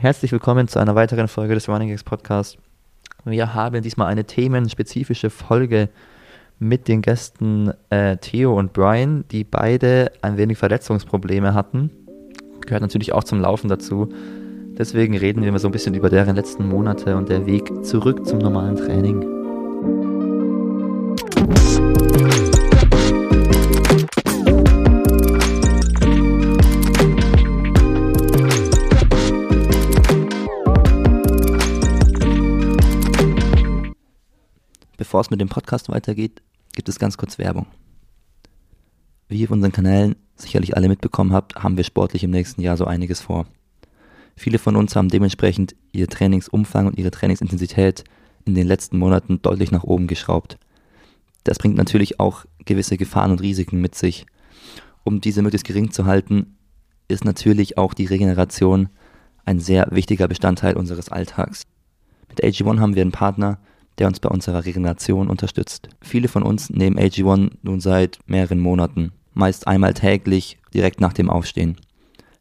Herzlich willkommen zu einer weiteren Folge des Running Gags Podcast. Wir haben diesmal eine themenspezifische Folge mit den Gästen äh, Theo und Brian, die beide ein wenig Verletzungsprobleme hatten. Gehört natürlich auch zum Laufen dazu. Deswegen reden wir mal so ein bisschen über deren letzten Monate und der Weg zurück zum normalen Training. Bevor es mit dem Podcast weitergeht, gibt es ganz kurz Werbung. Wie ihr auf unseren Kanälen sicherlich alle mitbekommen habt, haben wir sportlich im nächsten Jahr so einiges vor. Viele von uns haben dementsprechend ihr Trainingsumfang und ihre Trainingsintensität in den letzten Monaten deutlich nach oben geschraubt. Das bringt natürlich auch gewisse Gefahren und Risiken mit sich. Um diese möglichst gering zu halten, ist natürlich auch die Regeneration ein sehr wichtiger Bestandteil unseres Alltags. Mit AG1 haben wir einen Partner, der uns bei unserer Regeneration unterstützt. Viele von uns nehmen AG1 nun seit mehreren Monaten, meist einmal täglich direkt nach dem Aufstehen.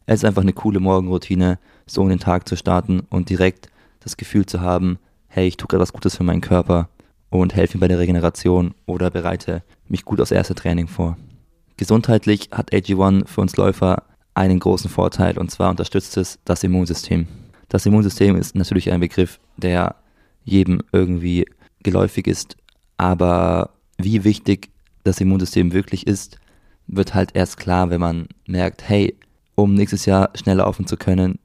Es ist einfach eine coole Morgenroutine, so in den Tag zu starten und direkt das Gefühl zu haben, hey, ich tue gerade was Gutes für meinen Körper und helfe mir bei der Regeneration oder bereite mich gut aufs erste Training vor. Gesundheitlich hat AG1 für uns Läufer einen großen Vorteil und zwar unterstützt es das Immunsystem. Das Immunsystem ist natürlich ein Begriff, der jedem irgendwie geläufig ist, aber wie wichtig das Immunsystem wirklich ist, wird halt erst klar, wenn man merkt, hey, um nächstes Jahr schneller laufen zu können,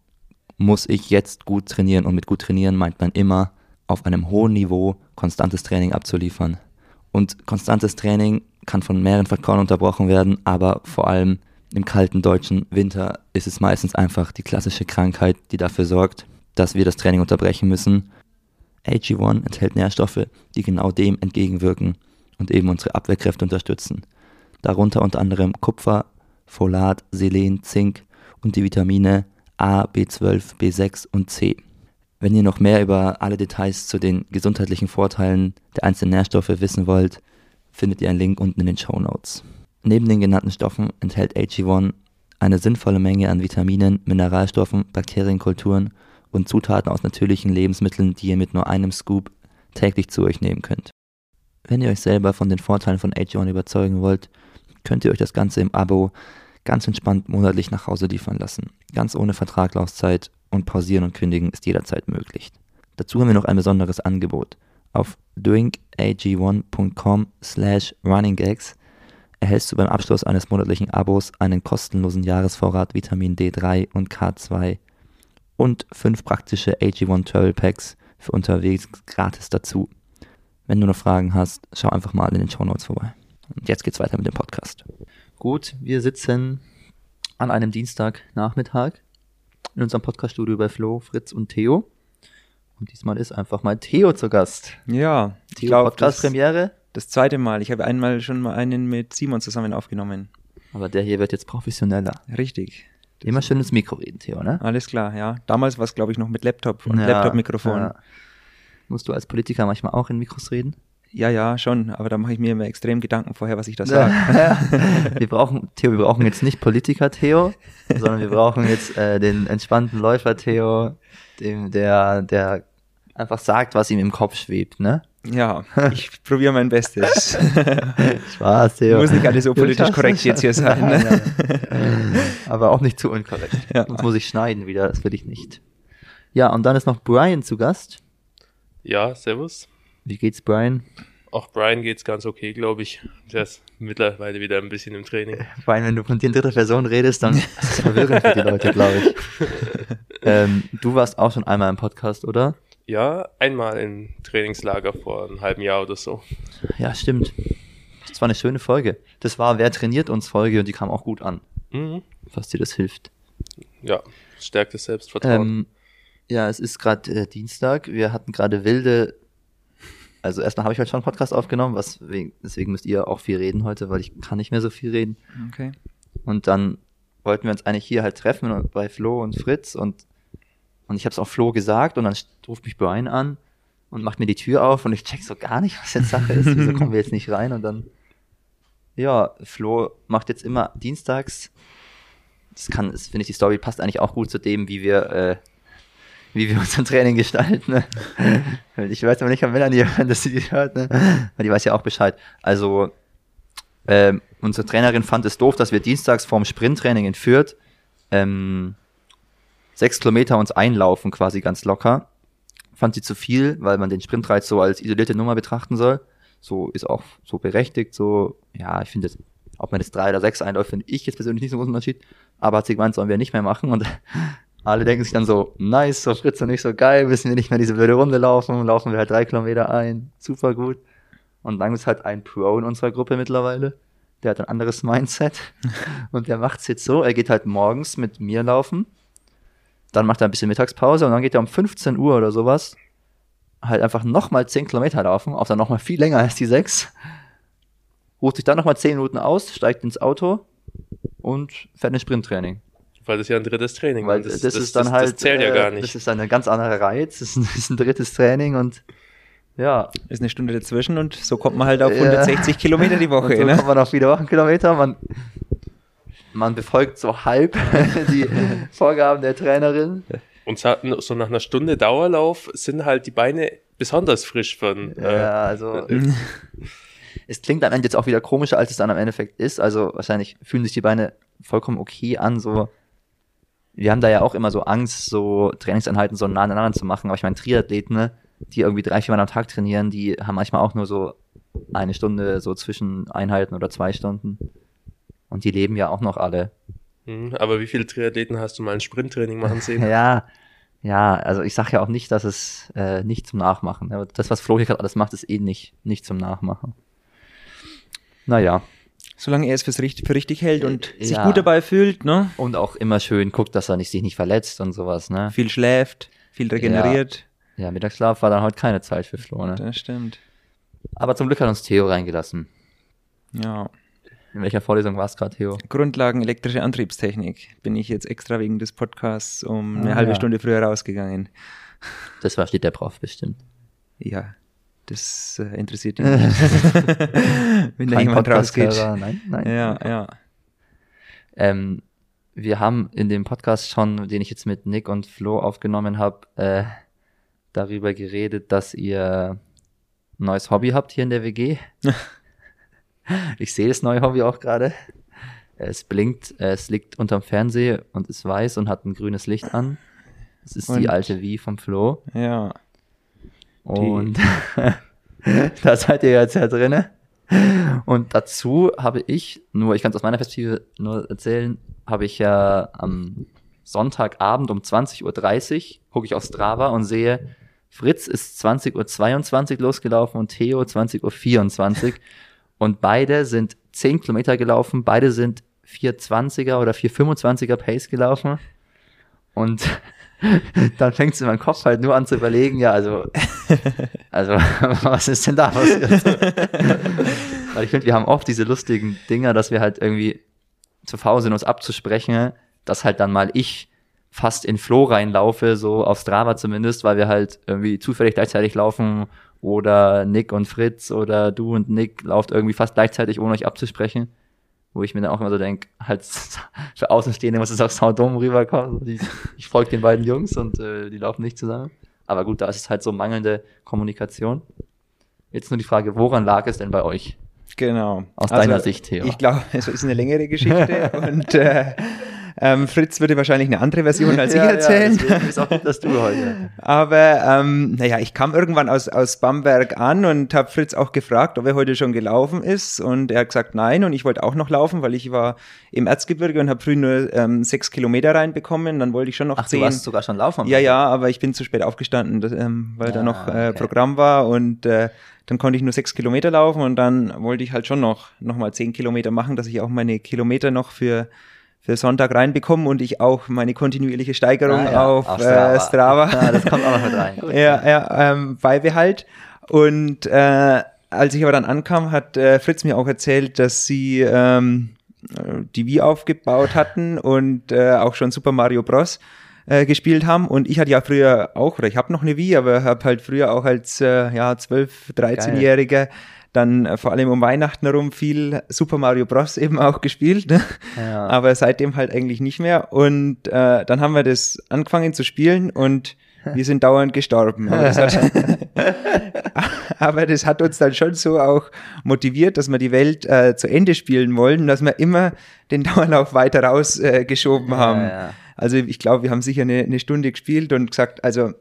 muss ich jetzt gut trainieren. Und mit gut trainieren meint man immer, auf einem hohen Niveau konstantes Training abzuliefern. Und konstantes Training kann von mehreren Faktoren unterbrochen werden, aber vor allem im kalten deutschen Winter ist es meistens einfach die klassische Krankheit, die dafür sorgt, dass wir das Training unterbrechen müssen. AG1 enthält Nährstoffe, die genau dem entgegenwirken und eben unsere Abwehrkräfte unterstützen. Darunter unter anderem Kupfer, Folat, Selen, Zink und die Vitamine A, B12, B6 und C. Wenn ihr noch mehr über alle Details zu den gesundheitlichen Vorteilen der einzelnen Nährstoffe wissen wollt, findet ihr einen Link unten in den Show Notes. Neben den genannten Stoffen enthält AG1 eine sinnvolle Menge an Vitaminen, Mineralstoffen, Bakterienkulturen und Zutaten aus natürlichen Lebensmitteln, die ihr mit nur einem Scoop täglich zu euch nehmen könnt. Wenn ihr euch selber von den Vorteilen von AG1 überzeugen wollt, könnt ihr euch das Ganze im Abo ganz entspannt monatlich nach Hause liefern lassen. Ganz ohne Vertraglaufzeit und pausieren und kündigen ist jederzeit möglich. Dazu haben wir noch ein besonderes Angebot. Auf drinkag1.com slash runninggags erhältst du beim Abschluss eines monatlichen Abos einen kostenlosen Jahresvorrat Vitamin D3 und K2 und fünf praktische AG1 Travel Packs für unterwegs gratis dazu. Wenn du noch Fragen hast, schau einfach mal in den Show Notes vorbei. Und jetzt geht's weiter mit dem Podcast. Gut, wir sitzen an einem Dienstagnachmittag in unserem Podcaststudio bei Flo, Fritz und Theo. Und diesmal ist einfach mal Theo zu Gast. Ja, Theo Podcast-Premiere. Das, das zweite Mal. Ich habe einmal schon mal einen mit Simon zusammen aufgenommen. Aber der hier wird jetzt professioneller. Richtig. Immer schön ins Mikro reden, Theo, ne? Alles klar, ja. Damals war es, glaube ich, noch mit Laptop und ja, Laptop-Mikrofon. Ja. Musst du als Politiker manchmal auch in Mikros reden? Ja, ja, schon, aber da mache ich mir immer extrem Gedanken vorher, was ich da sage. wir brauchen, Theo, wir brauchen jetzt nicht Politiker Theo, sondern wir brauchen jetzt äh, den entspannten Läufer Theo, dem, der, der einfach sagt, was ihm im Kopf schwebt, ne? Ja, ich probiere mein Bestes. Spaß, Theo. Muss nicht alles so politisch korrekt jetzt hier sein. Ne? Aber auch nicht zu unkorrekt. Ja. Sonst muss ich schneiden wieder, das will ich nicht. Ja, und dann ist noch Brian zu Gast. Ja, servus. Wie geht's Brian? Auch Brian geht's ganz okay, glaube ich. Der ist mittlerweile wieder ein bisschen im Training. Brian, wenn du von dir in dritter Person redest, dann ist das verwirrend für die Leute, glaube ich. Ähm, du warst auch schon einmal im Podcast, oder? Ja, einmal im Trainingslager vor einem halben Jahr oder so. Ja, stimmt. Das war eine schöne Folge. Das war Wer trainiert uns Folge und die kam auch gut an. Mhm. Was dir das hilft. Ja, stärkt das Selbstvertrauen. Ähm, ja, es ist gerade äh, Dienstag. Wir hatten gerade wilde also erstmal habe ich heute schon einen Podcast aufgenommen, was wegen, deswegen müsst ihr auch viel reden heute, weil ich kann nicht mehr so viel reden. Okay. Und dann wollten wir uns eigentlich hier halt treffen bei Flo und Fritz und und ich habe es auch Flo gesagt und dann ruft mich Brian an und macht mir die Tür auf und ich check so gar nicht, was jetzt Sache ist. Wieso kommen wir jetzt nicht rein? Und dann, ja, Flo macht jetzt immer dienstags. Das kann, das finde ich, die Story passt eigentlich auch gut zu dem, wie wir äh, wie wir unser Training gestalten. Ne? Ich weiß aber nicht, ob Melanie, wenn das sie hört, ne? weil die weiß ja auch Bescheid. Also, ähm, unsere Trainerin fand es doof, dass wir dienstags vorm Sprinttraining in Fürth ähm, sechs Kilometer uns einlaufen, quasi ganz locker. Fand sie zu viel, weil man den Sprintreiz so als isolierte Nummer betrachten soll. So ist auch so berechtigt, so, ja, ich finde, ob man das drei oder sechs einläuft, finde ich jetzt persönlich nicht so einen großen Unterschied. Aber hat sie gemeint, sollen wir nicht mehr machen und alle denken sich dann so, nice, so Fritz und nicht so geil, müssen wir nicht mehr diese blöde Runde laufen, laufen wir halt drei Kilometer ein, super gut. Und dann ist halt ein Pro in unserer Gruppe mittlerweile, der hat ein anderes Mindset und der macht's jetzt so, er geht halt morgens mit mir laufen, dann macht er ein bisschen Mittagspause und dann geht er um 15 Uhr oder sowas halt einfach nochmal 10 Kilometer laufen, auch dann nochmal viel länger als die 6, ruht sich dann nochmal 10 Minuten aus, steigt ins Auto und fährt ein Sprinttraining. Weil das ja ein drittes Training Weil ist. das, ist dann halt, Das zählt ja äh, gar nicht. Das ist dann ein ganz anderer Reiz, das ist ein, das ist ein drittes Training und ja. Ist eine Stunde dazwischen und so kommt man halt auf Ja. 160 Kilometer die Und Woche. so ne? kommt man auf viele Wochenkilometer, man, man befolgt so halb die Vorgaben der Trainerin. Und so so nach einer Stunde Dauerlauf sind halt die Beine besonders frisch von. Äh, Ja, also es klingt am Ende jetzt auch wieder komischer, als es dann am Endeffekt ist. Also wahrscheinlich fühlen sich die Beine vollkommen okay an. So, wir haben da ja auch immer so Angst, so Trainingseinheiten so nah aneinander zu machen. Aber ich meine, Triathleten, ne, die irgendwie drei, vier Mal am Tag trainieren, die haben manchmal auch nur so eine Stunde so zwischen Einheiten oder zwei Stunden. Und die leben ja auch noch alle. hm, aber wie viele Triathleten hast du mal ein Sprinttraining machen sehen? Ja, ja, also ich sage ja auch nicht, dass es äh, nicht zum Nachmachen. Aber das, was Flo hier gerade alles macht, ist eh nicht, nicht zum Nachmachen. Naja. Solange er es fürs richtig, für richtig hält und Äh, sich ja. gut dabei fühlt, ne? Und auch immer schön guckt, dass er nicht, sich nicht verletzt und sowas, ne? Viel schläft, viel regeneriert. Ja, Mittagsschlaf war dann heute keine Zeit für Flo, ne? Das stimmt. Aber zum Glück hat uns Theo reingelassen. Ja. In welcher Vorlesung war es gerade, Theo? Grundlagen elektrische Antriebstechnik. Bin ich jetzt extra wegen des Podcasts um eine Ah, halbe ja. Stunde früher rausgegangen. Das versteht der Prof bestimmt. Ja, das äh, interessiert ihn nicht. Wenn da jemand rausgeht. Nein, nein. Ja, ja. Ähm, wir haben in dem Podcast schon, den ich jetzt mit Nick und Flo aufgenommen habe, äh, darüber geredet, dass ihr ein neues Hobby habt hier in der WG. ich sehe das neue Hobby auch gerade. Es blinkt, es liegt unterm Fernseher und ist weiß und hat ein grünes Licht an. Es ist die Und- alte Wie vom Flo. Ja. Und da seid ihr jetzt ja drinne. Und dazu habe ich, nur ich kann es aus meiner Perspektive nur erzählen, habe ich ja am Sonntagabend um 20.30 Uhr gucke ich auf Strava und sehe, Fritz ist 20.22 Uhr losgelaufen und Theo 20.24 Uhr. Und beide sind 10 Kilometer gelaufen, beide sind 420er oder 425er Pace gelaufen. Und dann fängt es in meinem Kopf halt nur an zu überlegen, ja, also, also, was ist denn da passiert? Weil ich finde, wir haben oft diese lustigen Dinger, dass wir halt irgendwie zu faul sind, uns abzusprechen, dass halt dann mal ich fast in Flow reinlaufe, so auf Strava zumindest, weil wir halt irgendwie zufällig gleichzeitig laufen oder Nick und Fritz oder du und Nick lauft irgendwie fast gleichzeitig, ohne euch abzusprechen. Wo ich mir dann auch immer so denke, halt für Außenstehende muss es auch saudumm rüberkommen. Die- Ich folge den beiden Jungs und äh, die laufen nicht zusammen. Aber gut, da ist es halt so mangelnde Kommunikation. Jetzt nur die Frage, woran lag es denn bei euch? Genau. Aus deiner Sicht, Theo. Ich glaube, es ist eine längere Geschichte und äh, ähm, Fritz würde wahrscheinlich eine andere Version als ich erzählen. Ja, ist auch gut, dass du heute. Aber ähm, naja, ich kam irgendwann aus, aus Bamberg an und habe Fritz auch gefragt, ob er heute schon gelaufen ist. Und er hat gesagt nein. Und ich wollte auch noch laufen, weil ich war im Erzgebirge und habe früh nur ähm, sechs Kilometer reinbekommen. Dann wollte ich schon noch Ach, zehn. du warst sogar schon laufen. Ja, ja, aber ich bin zu spät aufgestanden, das, ähm, weil da Ah, noch äh, okay. Programm war und äh, dann konnte ich nur sechs Kilometer laufen und dann wollte ich halt schon noch, noch mal zehn Kilometer machen, dass ich auch meine Kilometer noch für, für Sonntag reinbekomme und ich auch meine kontinuierliche Steigerung Ah, ja, auf, auf Strava, äh, Strava Ja, das kommt auch noch mit rein. Ja, ja, ähm, beibehalt. Und äh, als ich aber dann ankam, hat äh, Fritz mir auch erzählt, dass sie ähm, äh, die Wii aufgebaut hatten und äh, auch schon Super Mario Bros. Äh, gespielt haben. Und ich hatte ja früher auch, oder ich habe noch eine Wii, aber habe halt früher auch als äh, ja, 12, 13-Jähriger dann äh, vor allem um Weihnachten herum viel Super Mario Bros. eben auch gespielt. Ne? Ja. Aber seitdem halt eigentlich nicht mehr. Und äh, dann haben wir das angefangen zu spielen und wir sind dauernd gestorben. Aber das, hat, aber das hat uns dann schon so auch motiviert, dass wir die Welt äh, zu Ende spielen wollen, dass wir immer den Dauerlauf weiter rausgeschoben äh, haben. Ja, ja. Also ich glaube, wir haben sicher eine, eine Stunde gespielt und gesagt, also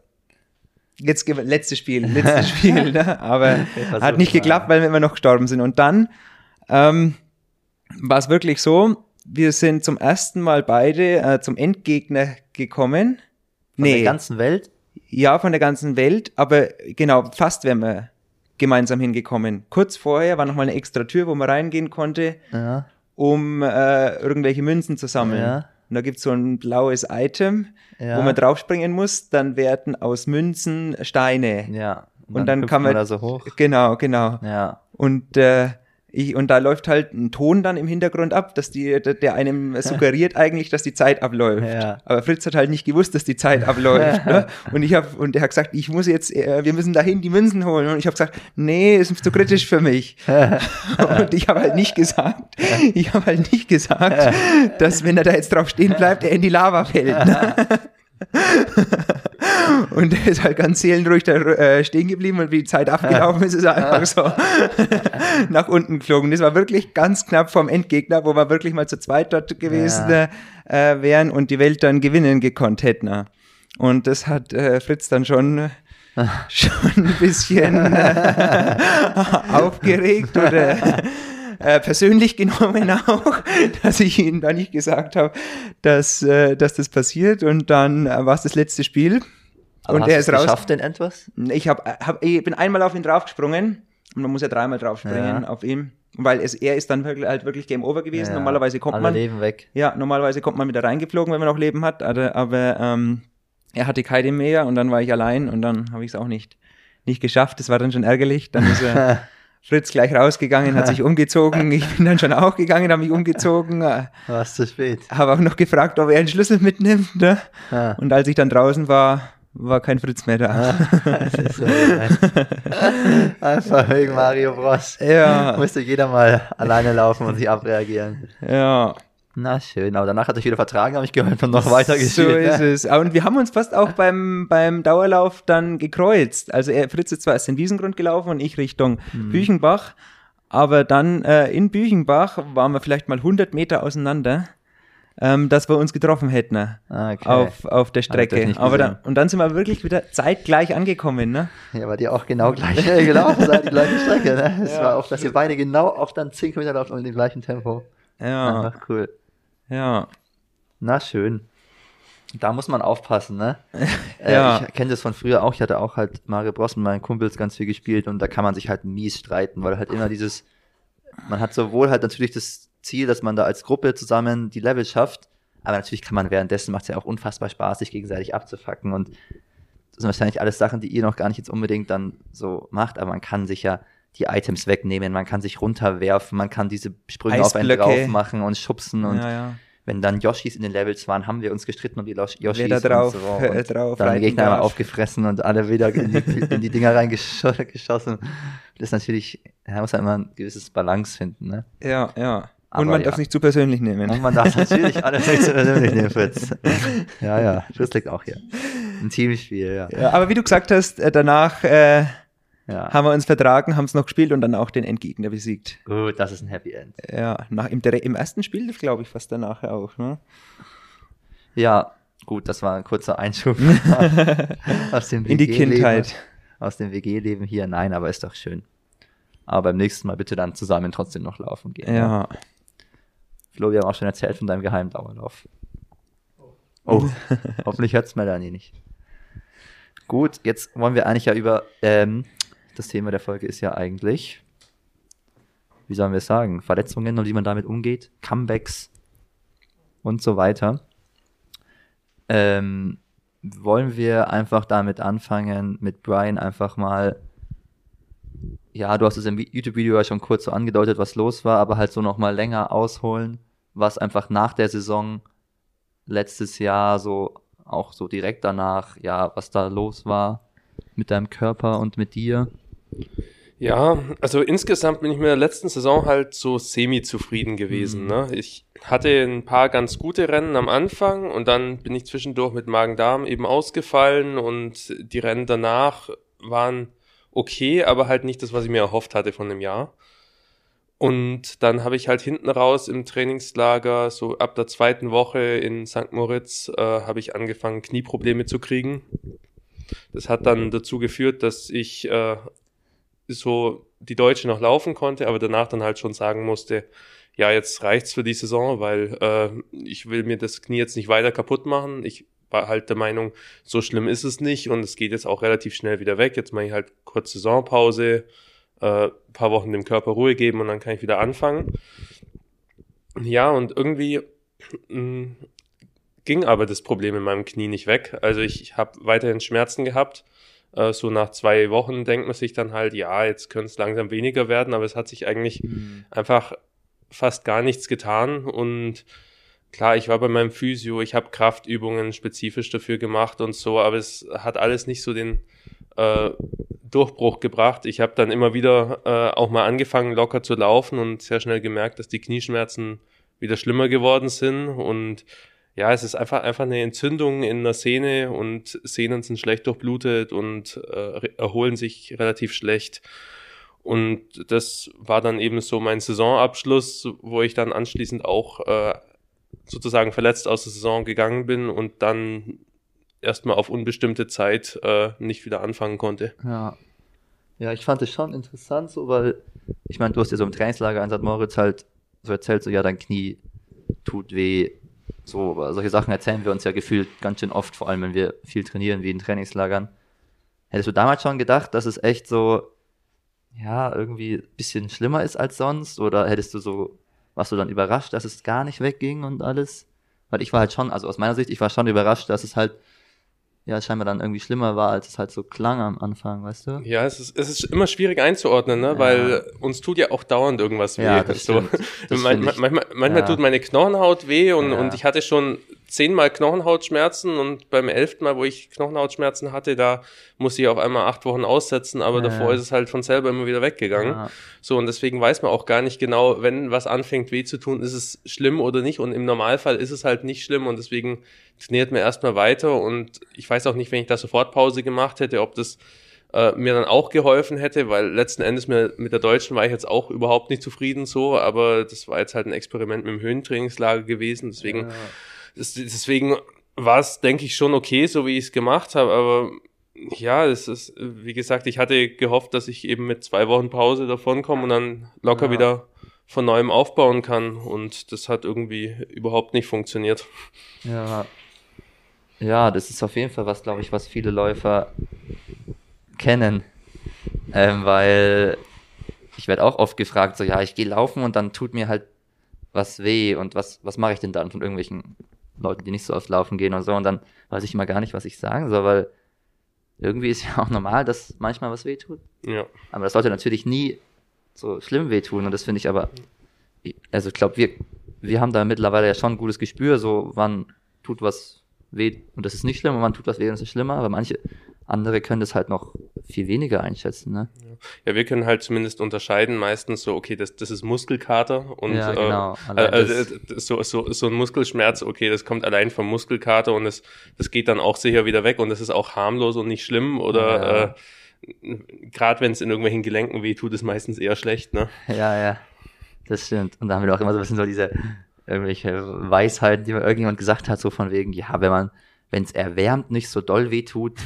jetzt letztes Spiel, letztes Spiel, ne? aber hat nicht geklappt, weil wir immer noch gestorben sind. Und dann ähm, war es wirklich so, wir sind zum ersten Mal beide äh, zum Endgegner gekommen. Von der ganzen Welt? Ja, von der ganzen Welt, aber genau, fast wären wir gemeinsam hingekommen. Kurz vorher war nochmal eine extra Tür, wo man reingehen konnte, Ja. um äh, irgendwelche Münzen zu sammeln. Ja. Und da gibt's so ein blaues Item, Ja. wo man draufspringen muss, dann werden aus Münzen Steine. Ja. Und dann hüpft kann man da so hoch. Genau, genau. Ja. Und äh, ich, und da läuft halt ein Ton dann im Hintergrund ab, dass die, der, einem suggeriert eigentlich, dass die Zeit abläuft. Ja. Aber Fritz hat halt nicht gewusst, dass die Zeit abläuft. ne? Und ich habe und er hat gesagt, ich muss jetzt, äh, wir müssen dahin die Münzen holen. Und ich habe gesagt, nee, ist zu kritisch für mich. und ich habe halt nicht gesagt, ich habe halt nicht gesagt, dass wenn er da jetzt drauf stehen bleibt, er in die Lava fällt. Und er ist halt ganz seelenruhig da äh, stehen geblieben und wie die Zeit abgelaufen ist, ist er einfach so nach unten geflogen. Das war wirklich ganz knapp vom Endgegner, wo wir wirklich mal zu zweit dort gewesen Ja. äh, wären und die Welt dann gewinnen gekonnt hätten. Und das hat äh, Fritz dann schon schon ein bisschen äh, aufgeregt oder äh, persönlich genommen auch, dass ich ihm da nicht gesagt habe, dass, äh, dass das passiert. Und dann äh, war es das letzte Spiel. Aber und er ist raus. geschafft denn etwas? Ich, hab, hab, ich bin einmal auf ihn draufgesprungen und man muss ja dreimal draufspringen Ja. auf ihn. Weil es, er ist dann wirklich, halt wirklich Game Over gewesen. Ja, Normalerweise kommt alle man. Leben weg. Ja, normalerweise kommt man wieder reingeflogen, wenn man noch Leben hat, aber, aber ähm, er hatte keine mehr und dann war ich allein und dann habe ich es auch nicht, nicht geschafft. Das war dann schon ärgerlich. Dann ist äh, Fritz gleich rausgegangen, hat sich umgezogen. Ich bin dann schon auch gegangen, habe mich umgezogen, War es zu spät. habe auch noch gefragt, ob er einen Schlüssel mitnimmt. Ne? Ja. Und als ich dann draußen war, war kein Fritz mehr da. Gemein. Einfach wegen Mario Bros. Ja, Musste jeder mal alleine laufen und sich abreagieren. ja. Na schön, aber danach hat er wieder vertragen, habe ich gehört, und noch weiter So gespielt. ist es. Und wir haben uns fast auch beim, beim Dauerlauf dann gekreuzt. Also er, Fritz ist zwar erst den Wiesengrund gelaufen und ich Richtung Mhm. Büchenbach, aber dann äh, in Büchenbach waren wir vielleicht mal 100 Meter auseinander, ähm, dass wir uns getroffen hätten äh, Ah, Okay. auf, auf der Strecke. Aber dann, und dann sind wir wirklich wieder zeitgleich angekommen. Ne? Ja, weil ihr auch genau gleich gelaufen seid, die gleiche Strecke. Ne? Es war auch, dass ihr beide genau auch dann 10 Kilometer lauft und in dem gleichen Tempo. Ja, Einfach cool. Ja. Na schön. Da muss man aufpassen, ne? Äh, Ja. Ich kenne das von früher auch. Ich hatte auch halt Mario Bros mit meinen Kumpels ganz viel gespielt und da kann man sich halt mies streiten, weil halt immer dieses, man hat sowohl halt natürlich das Ziel, dass man da als Gruppe zusammen die Level schafft, aber natürlich kann man währenddessen macht es ja auch unfassbar Spaß, sich gegenseitig abzufacken und das sind wahrscheinlich alles Sachen, die ihr noch gar nicht jetzt unbedingt dann so macht, aber man kann sich ja die Items wegnehmen, man kann sich runterwerfen, man kann diese Sprünge auf einen drauf machen und schubsen und ja, ja. Wenn dann Yoshis in den Levels waren, haben wir uns gestritten um die Yoshis. Wer da drauf, und so. äh, Und drauf dann Gegner einmal aufgefressen und alle wieder in die, in die Dinger reingeschossen. Das ist natürlich, da muss man immer ein gewisses Balance finden. Ne? Ja, ja. Und Aber man ja. darf es nicht zu persönlich nehmen. Und man darf natürlich alles nicht so persönlich nehmen, Fritz. Ja, ja, das liegt auch hier. Ein Teamspiel, ja. Ja, aber wie du gesagt hast, äh, danach äh, ja. haben wir uns vertragen, haben es noch gespielt und dann auch den Endgegner besiegt. Gut, das ist ein Happy End. Ja, nach, im, im ersten Spiel, glaube ich, fast danach auch. Ne? Ja, gut, das war ein kurzer Einschub aus dem In die. Kindheit. Aus dem WG-Leben hier. Nein, aber ist doch schön. Aber beim nächsten Mal bitte dann zusammen trotzdem noch laufen gehen. Ja. Flo, wir haben auch schon erzählt von deinem Geheimdauerlauf. Oh, hoffentlich hört's Melanie nicht. Gut, jetzt wollen wir eigentlich ja über, ähm, das Thema der Folge ist ja eigentlich, wie sollen wir es sagen, Verletzungen und wie man damit umgeht, Comebacks und so weiter. Ähm, wollen wir einfach damit anfangen, mit Brian einfach mal, ja, du hast es im Vi- YouTube-Video ja schon kurz so angedeutet, was los war, aber halt so nochmal länger ausholen, was einfach nach der Saison letztes Jahr so, auch so direkt danach, ja, was da los war mit deinem Körper und mit dir. Ja, also insgesamt bin ich mit der letzten Saison halt so semi-zufrieden gewesen. Mhm. Ne? Ich hatte ein paar ganz gute Rennen am Anfang und dann bin ich zwischendurch mit Magen-Darm eben ausgefallen und die Rennen danach waren okay, aber halt nicht das, was ich mir erhofft hatte von dem Jahr. Und dann habe ich halt hinten raus im Trainingslager, so ab der zweiten Woche in St. Moritz, äh, habe ich angefangen, Knieprobleme zu kriegen. Das hat dann dazu geführt, dass ich äh, so die Deutsche noch laufen konnte, aber danach dann halt schon sagen musste, ja, jetzt reicht's für die Saison, weil äh, ich will mir das Knie jetzt nicht weiter kaputt machen. Ich war halt der Meinung, so schlimm ist es nicht und es geht jetzt auch relativ schnell wieder weg. Jetzt mache ich halt kurz Saisonpause, äh, paar Wochen dem Körper Ruhe geben und dann kann ich wieder anfangen. Ja, und irgendwie mh, ging aber das Problem in meinem Knie nicht weg. Also ich, ich habe weiterhin Schmerzen gehabt. Äh, so nach zwei Wochen denkt man sich dann halt, ja, jetzt könnte es langsam weniger werden, aber es hat sich eigentlich einfach fast gar nichts getan. Und klar, ich war bei meinem Physio, ich habe Kraftübungen spezifisch dafür gemacht und so, aber es hat alles nicht so den äh, Durchbruch gebracht. Ich habe dann immer wieder äh, auch mal angefangen, locker zu laufen und sehr schnell gemerkt, dass die Knieschmerzen wieder schlimmer geworden sind. Und ja, es ist einfach einfach eine Entzündung in der Sehne und Sehnen sind schlecht durchblutet und äh, erholen sich relativ schlecht. Und das war dann eben so mein Saisonabschluss, wo ich dann anschließend auch äh, sozusagen verletzt aus der Saison gegangen bin und dann erstmal auf unbestimmte Zeit äh, nicht wieder anfangen konnte. Ja. Ja, ich fand es schon interessant, so, weil, ich meine, du hast ja so im Trainingslager in St. Moritz halt so erzählt, so, ja, dein Knie tut weh. So, aber solche Sachen erzählen wir uns ja gefühlt ganz schön oft, vor allem wenn wir viel trainieren, wie in Trainingslagern. Hättest du damals schon gedacht, dass es echt so, ja, irgendwie ein bisschen schlimmer ist als sonst? Oder hättest du so, warst du dann überrascht, dass es gar nicht wegging und alles? Weil ich war halt schon, also aus meiner Sicht, ich war schon überrascht, dass es halt, ja, scheinbar dann irgendwie schlimmer war, als es halt so klang am Anfang, weißt du? Ja, es ist, es ist immer schwierig einzuordnen, ne? Ja. weil uns tut ja auch dauernd irgendwas weh. Ja, das so. stimmt. Das Man, manchmal manchmal ja. tut meine Knochenhaut weh und, und ich hatte schon zehnmal Knochenhautschmerzen und beim elften Mal, wo ich Knochenhautschmerzen hatte, da musste ich auf einmal acht Wochen aussetzen, aber Ja. davor ist es halt von selber immer wieder weggegangen. Ja. So, und deswegen weiß man auch gar nicht genau, wenn was anfängt weh zu tun, ist es schlimm oder nicht. Und im Normalfall ist es halt nicht schlimm und deswegen trainiert man erstmal weiter. Und ich weiß auch nicht, wenn ich da sofort Pause gemacht hätte, ob das äh, mir dann auch geholfen hätte, weil letzten Endes mir, mit der Deutschen war ich jetzt auch überhaupt nicht zufrieden so, aber das war jetzt halt ein Experiment mit dem Höhentrainingslager gewesen. Deswegen, Ja. Deswegen war es, denke ich, schon okay, so wie ich es gemacht habe, aber ja, es ist, wie gesagt, ich hatte gehofft, dass ich eben mit zwei Wochen Pause davonkomme und dann locker Ja. wieder von neuem aufbauen kann. Und das hat irgendwie überhaupt nicht funktioniert. Ja. Ja, das ist auf jeden Fall was, glaube ich, was viele Läufer kennen. Ähm, weil ich werde auch oft gefragt, so, ja, ich gehe laufen und dann tut mir halt was weh und was, was mache ich denn dann von irgendwelchen Leuten, die nicht so oft laufen gehen und so und dann weiß ich immer gar nicht, was ich sagen soll, weil irgendwie ist ja auch normal, dass manchmal was weh tut. Ja. Aber das sollte natürlich nie so schlimm wehtun. Und das finde ich aber, also ich glaube, wir, wir haben da mittlerweile ja schon ein gutes Gespür, so wann tut was weh und das ist nicht schlimm und wann tut was weh und das ist schlimmer. Aber manche andere können das halt noch viel weniger einschätzen. Ne? Ja, wir können halt zumindest unterscheiden, meistens so, okay, das, das ist Muskelkater und Ja, genau. äh, Allein äh, das- äh, so, so, so ein Muskelschmerz, okay, das kommt allein vom Muskelkater und das, das geht dann auch sicher wieder weg und das ist auch harmlos und nicht schlimm oder äh, gerade wenn es in irgendwelchen Gelenken weh tut, ist meistens eher schlecht, ne? Ja, ja, das stimmt. Und da haben wir auch immer so ein bisschen so diese irgendwelche Weisheiten, die mir irgendjemand gesagt hat, so von wegen, ja, wenn man, wenn es erwärmt, nicht so doll weh tut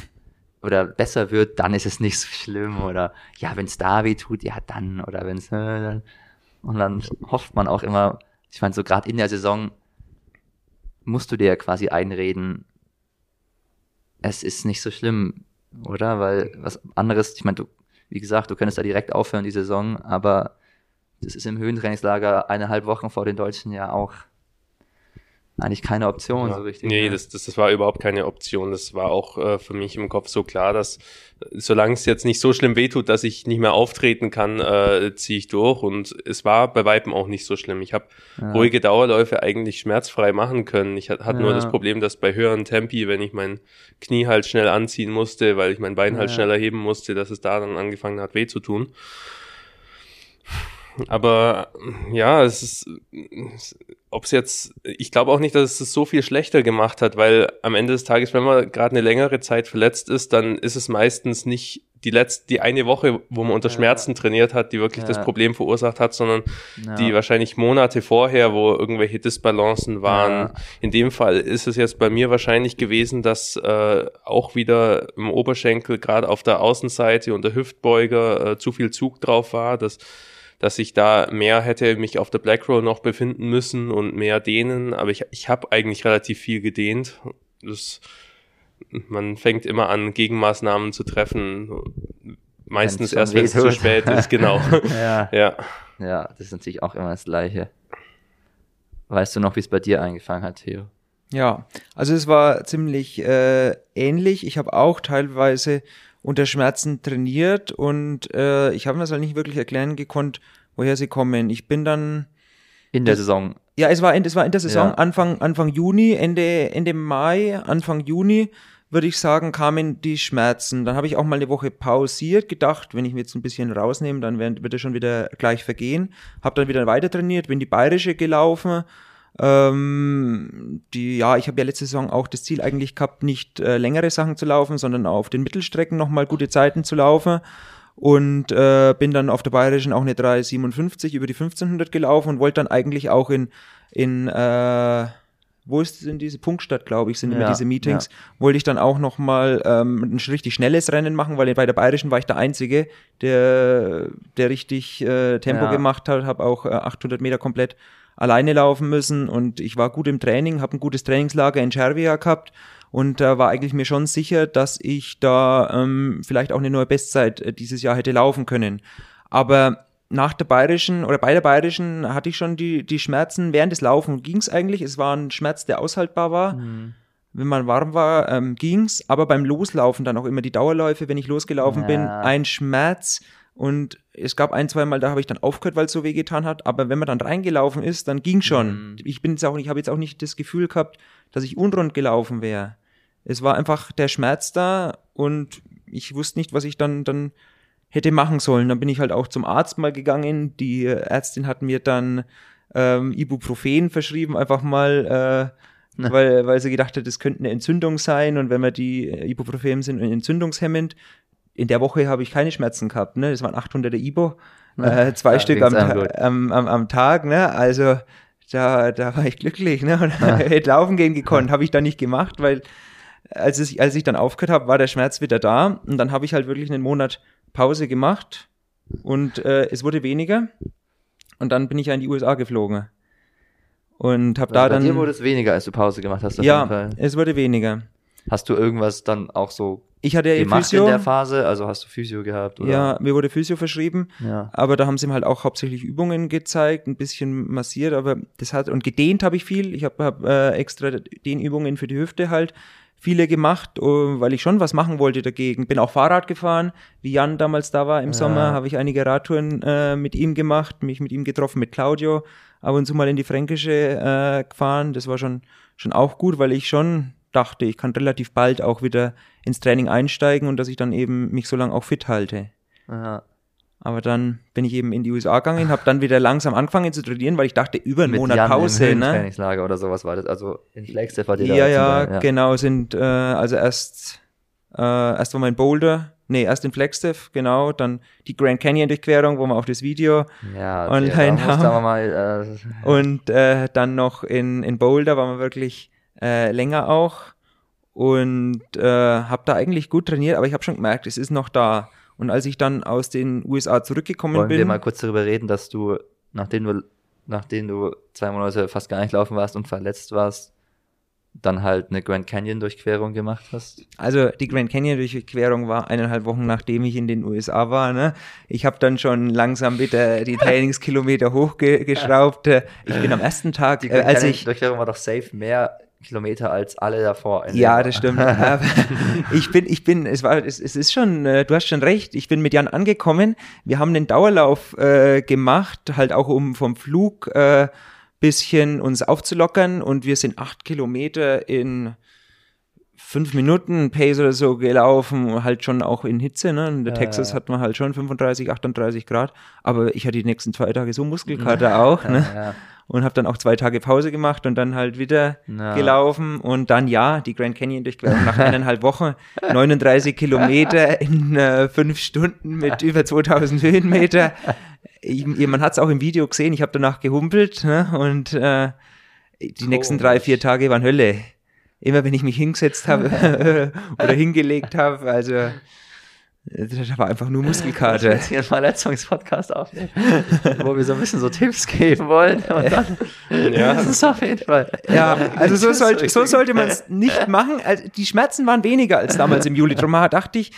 oder besser wird, dann ist es nicht so schlimm oder ja, wenn es da weh tut, ja dann oder wenn es äh, und dann hofft man auch immer, ich meine, so gerade in der Saison musst du dir ja quasi einreden, es ist nicht so schlimm, oder? Weil was anderes, ich meine, du, wie gesagt, du könntest da direkt aufhören die Saison, aber das ist im Höhentrainingslager eineinhalb Wochen vor den Deutschen ja auch eigentlich keine Option Ja. so richtig. Nee, ne? das, das, das war überhaupt keine Option. Das war auch äh, für mich im Kopf so klar, dass äh, solange es jetzt nicht so schlimm wehtut, dass ich nicht mehr auftreten kann, äh, ziehe ich durch. Und es war bei Weitem auch nicht so schlimm. Ich habe Ja. ruhige Dauerläufe eigentlich schmerzfrei machen können. Ich hatte nur Ja. das Problem, dass bei höheren Tempi, wenn ich mein Knie halt schnell anziehen musste, weil ich mein Bein halt schneller heben musste, dass es da dann angefangen hat, weh zu tun. Aber ja, es ist, ob es jetzt, ich glaube auch nicht, dass es so viel schlechter gemacht hat, weil am Ende des Tages, wenn man gerade eine längere Zeit verletzt ist, dann ist es meistens nicht die letzte, die eine Woche, wo man unter Ja. Schmerzen trainiert hat, die wirklich Ja. das Problem verursacht hat, sondern Ja. die wahrscheinlich Monate vorher, wo irgendwelche Disbalancen waren. In dem Fall ist es jetzt bei mir wahrscheinlich gewesen, dass äh, auch wieder im Oberschenkel, gerade auf der Außenseite und der Hüftbeuger äh, zu viel Zug drauf war, dass dass ich da mehr hätte mich auf der Black Roll noch befinden müssen und mehr dehnen, aber ich, ich habe eigentlich relativ viel gedehnt. Das, man fängt immer an, Gegenmaßnahmen zu treffen, meistens erst, wenn es zu spät ist, genau. ja. ja. ja, das ist natürlich auch immer das Gleiche. Weißt du noch, wie es bei dir eingefangen hat, Theo? Ja, also es war ziemlich äh, ähnlich. Ich habe auch teilweise unter Schmerzen trainiert und äh, ich habe mir das halt nicht wirklich erklären gekonnt, woher sie kommen. Ich bin dann, In der Saison. ja, es war in, es war in der Saison Ja. Anfang Anfang Juni, Ende Ende Mai, Anfang Juni würde ich sagen, kamen die Schmerzen. Dann habe ich auch mal eine Woche pausiert, gedacht, wenn ich mir jetzt ein bisschen rausnehme, dann wird es schon wieder gleich vergehen. Habe dann wieder weiter trainiert, bin die bayerische gelaufen. Ähm, die, ja, ich habe ja letzte Saison auch das Ziel eigentlich gehabt, nicht äh, längere Sachen zu laufen, sondern auf den Mittelstrecken nochmal gute Zeiten zu laufen. Und äh, bin dann auf der Bayerischen auch eine 357 über die 1500 gelaufen und wollte dann eigentlich auch in, in äh, wo ist denn diese Punktstadt, glaube ich, sind immer Ja, diese Meetings, wollte ich dann auch nochmal ähm, ein richtig schnelles Rennen machen, weil bei der Bayerischen war ich der Einzige, der, der richtig äh, Tempo Ja. gemacht hat, habe auch äh, 800 Meter komplett alleine laufen müssen und ich war gut im Training, habe ein gutes Trainingslager in Cervia gehabt und da war eigentlich mir schon sicher, dass ich da ähm, vielleicht auch eine neue Bestzeit äh, dieses Jahr hätte laufen können. Aber nach der bayerischen oder bei der bayerischen hatte ich schon die, die Schmerzen. Während des Laufen ging es eigentlich. Es war ein Schmerz, der aushaltbar war. Wenn man warm war, ähm, ging's. Aber beim Loslaufen dann auch immer die Dauerläufe, wenn ich losgelaufen bin, Ja. ein Schmerz. Und es gab ein, zwei Mal, da habe ich dann aufgehört, weil es so wehgetan hat. Aber wenn man dann reingelaufen ist, dann ging schon. Mhm. Ich bin jetzt auch, ich habe jetzt auch nicht das Gefühl gehabt, dass ich unrund gelaufen wäre. Es war einfach der Schmerz da und ich wusste nicht, was ich dann, dann hätte machen sollen. Dann bin ich halt auch zum Arzt mal gegangen. Die Ärztin hat mir dann ähm, Ibuprofen verschrieben, einfach mal, äh, Na. weil, weil sie gedacht hat, das könnte eine Entzündung sein und wenn wir die äh, Ibuprofen sind entzündungshemmend. In der Woche habe ich keine Schmerzen gehabt, ne? Das waren 800er Ibo, äh, zwei Ja, Stück am, am, am, am Tag, ne? Also da, da war ich glücklich, ne? Und hätte laufen gehen gekonnt, habe ich dann nicht gemacht, weil als ich, als ich dann aufgehört habe, war der Schmerz wieder da und dann habe ich halt wirklich einen Monat Pause gemacht und äh, es wurde weniger und dann bin ich ja in die USA geflogen und habe da bei dann dir wurde es weniger, als du Pause gemacht hast. Ja, es wurde weniger. Hast du irgendwas dann auch so Ich hatte ja gemacht Physio, in der Phase? Also hast du Physio gehabt? Oder? ja, mir wurde Physio verschrieben, ja. aber da haben sie mir halt auch hauptsächlich Übungen gezeigt, ein bisschen massiert, aber das hat und gedehnt habe ich viel. Ich habe hab, äh, extra Dehnübungen für die Hüfte halt viele gemacht, oh, weil ich schon was machen wollte dagegen. Bin auch Fahrrad gefahren, wie Jan damals da war im Sommer, habe ich einige Radtouren äh, mit ihm gemacht, mich mit ihm getroffen, mit Claudio, ab und zu mal in die Fränkische äh, gefahren. Das war schon, schon auch gut, weil ich schon dachte, ich kann relativ bald auch wieder ins Training einsteigen und dass ich dann eben mich so lange auch fit halte. Ja. Aber dann bin ich eben in die USA gegangen, habe dann wieder langsam angefangen zu trainieren, weil ich dachte, über einen Mit Monat Jan Pause, im ne? Trainingslager oder sowas war das. Also in Flagstaff war dir Ja, da ja, Teil, genau, sind äh, also erst äh, erst war mein Boulder, nee, erst in Flagstaff, genau, dann die Grand Canyon Durchquerung, wo wir auch das Video Ja, Online okay, da haben. mal, äh, und äh, dann noch in in Boulder waren wir wirklich äh, länger auch und äh, habe da eigentlich gut trainiert, aber ich habe schon gemerkt, es ist noch da. Und als ich dann aus den USA zurückgekommen wollen bin, wir mal kurz darüber reden, dass du, nachdem du, nachdem du zwei Monate fast gar nicht laufen warst und verletzt warst, dann halt eine Grand Canyon Durchquerung gemacht hast. Also die Grand Canyon Durchquerung war eineinhalb Wochen nachdem ich in den USA war. Ne? Ich habe dann schon langsam wieder die Trainingskilometer hochgeschraubt. ich bin am ersten Tag, Die äh, Grand als Canyon ich Durchquerung war doch safe mehr Kilometer als alle davor. Ja, das stimmt. Ich bin, ich bin, es war, es, es ist schon, äh, du hast schon recht. Ich bin mit Jan angekommen. Wir haben den Dauerlauf äh, gemacht, halt auch um vom Flug äh, bisschen uns aufzulockern und wir sind acht Kilometer in fünf Minuten Pace oder so gelaufen, halt schon auch in Hitze, ne? In der Ja, Texas ja. hat man halt schon 35, 38 Grad, aber ich hatte die nächsten zwei Tage so Muskelkater auch, ne? Und habe dann auch zwei Tage Pause gemacht und dann halt wieder gelaufen und dann ja, die Grand Canyon Durchquerung nach eineinhalb Wochen, 39 Kilometer in äh, fünf Stunden mit über 2000 Höhenmeter. Ich, man hat es auch im Video gesehen, ich habe danach gehumpelt ne? und äh, die nächsten drei, vier Tage waren Hölle. Immer wenn ich mich hingesetzt habe oder hingelegt habe, also äh, das war einfach nur Muskelkater. jetzt hier einen Verletzungspodcast aufnehmen, wo wir so ein bisschen so Tipps geben wollen. Und dann, Ja. das ist auf jeden Fall. Ja, also so, sollte so sollte man es nicht machen. Also die Schmerzen waren weniger als damals im Juli. Darum dachte ich,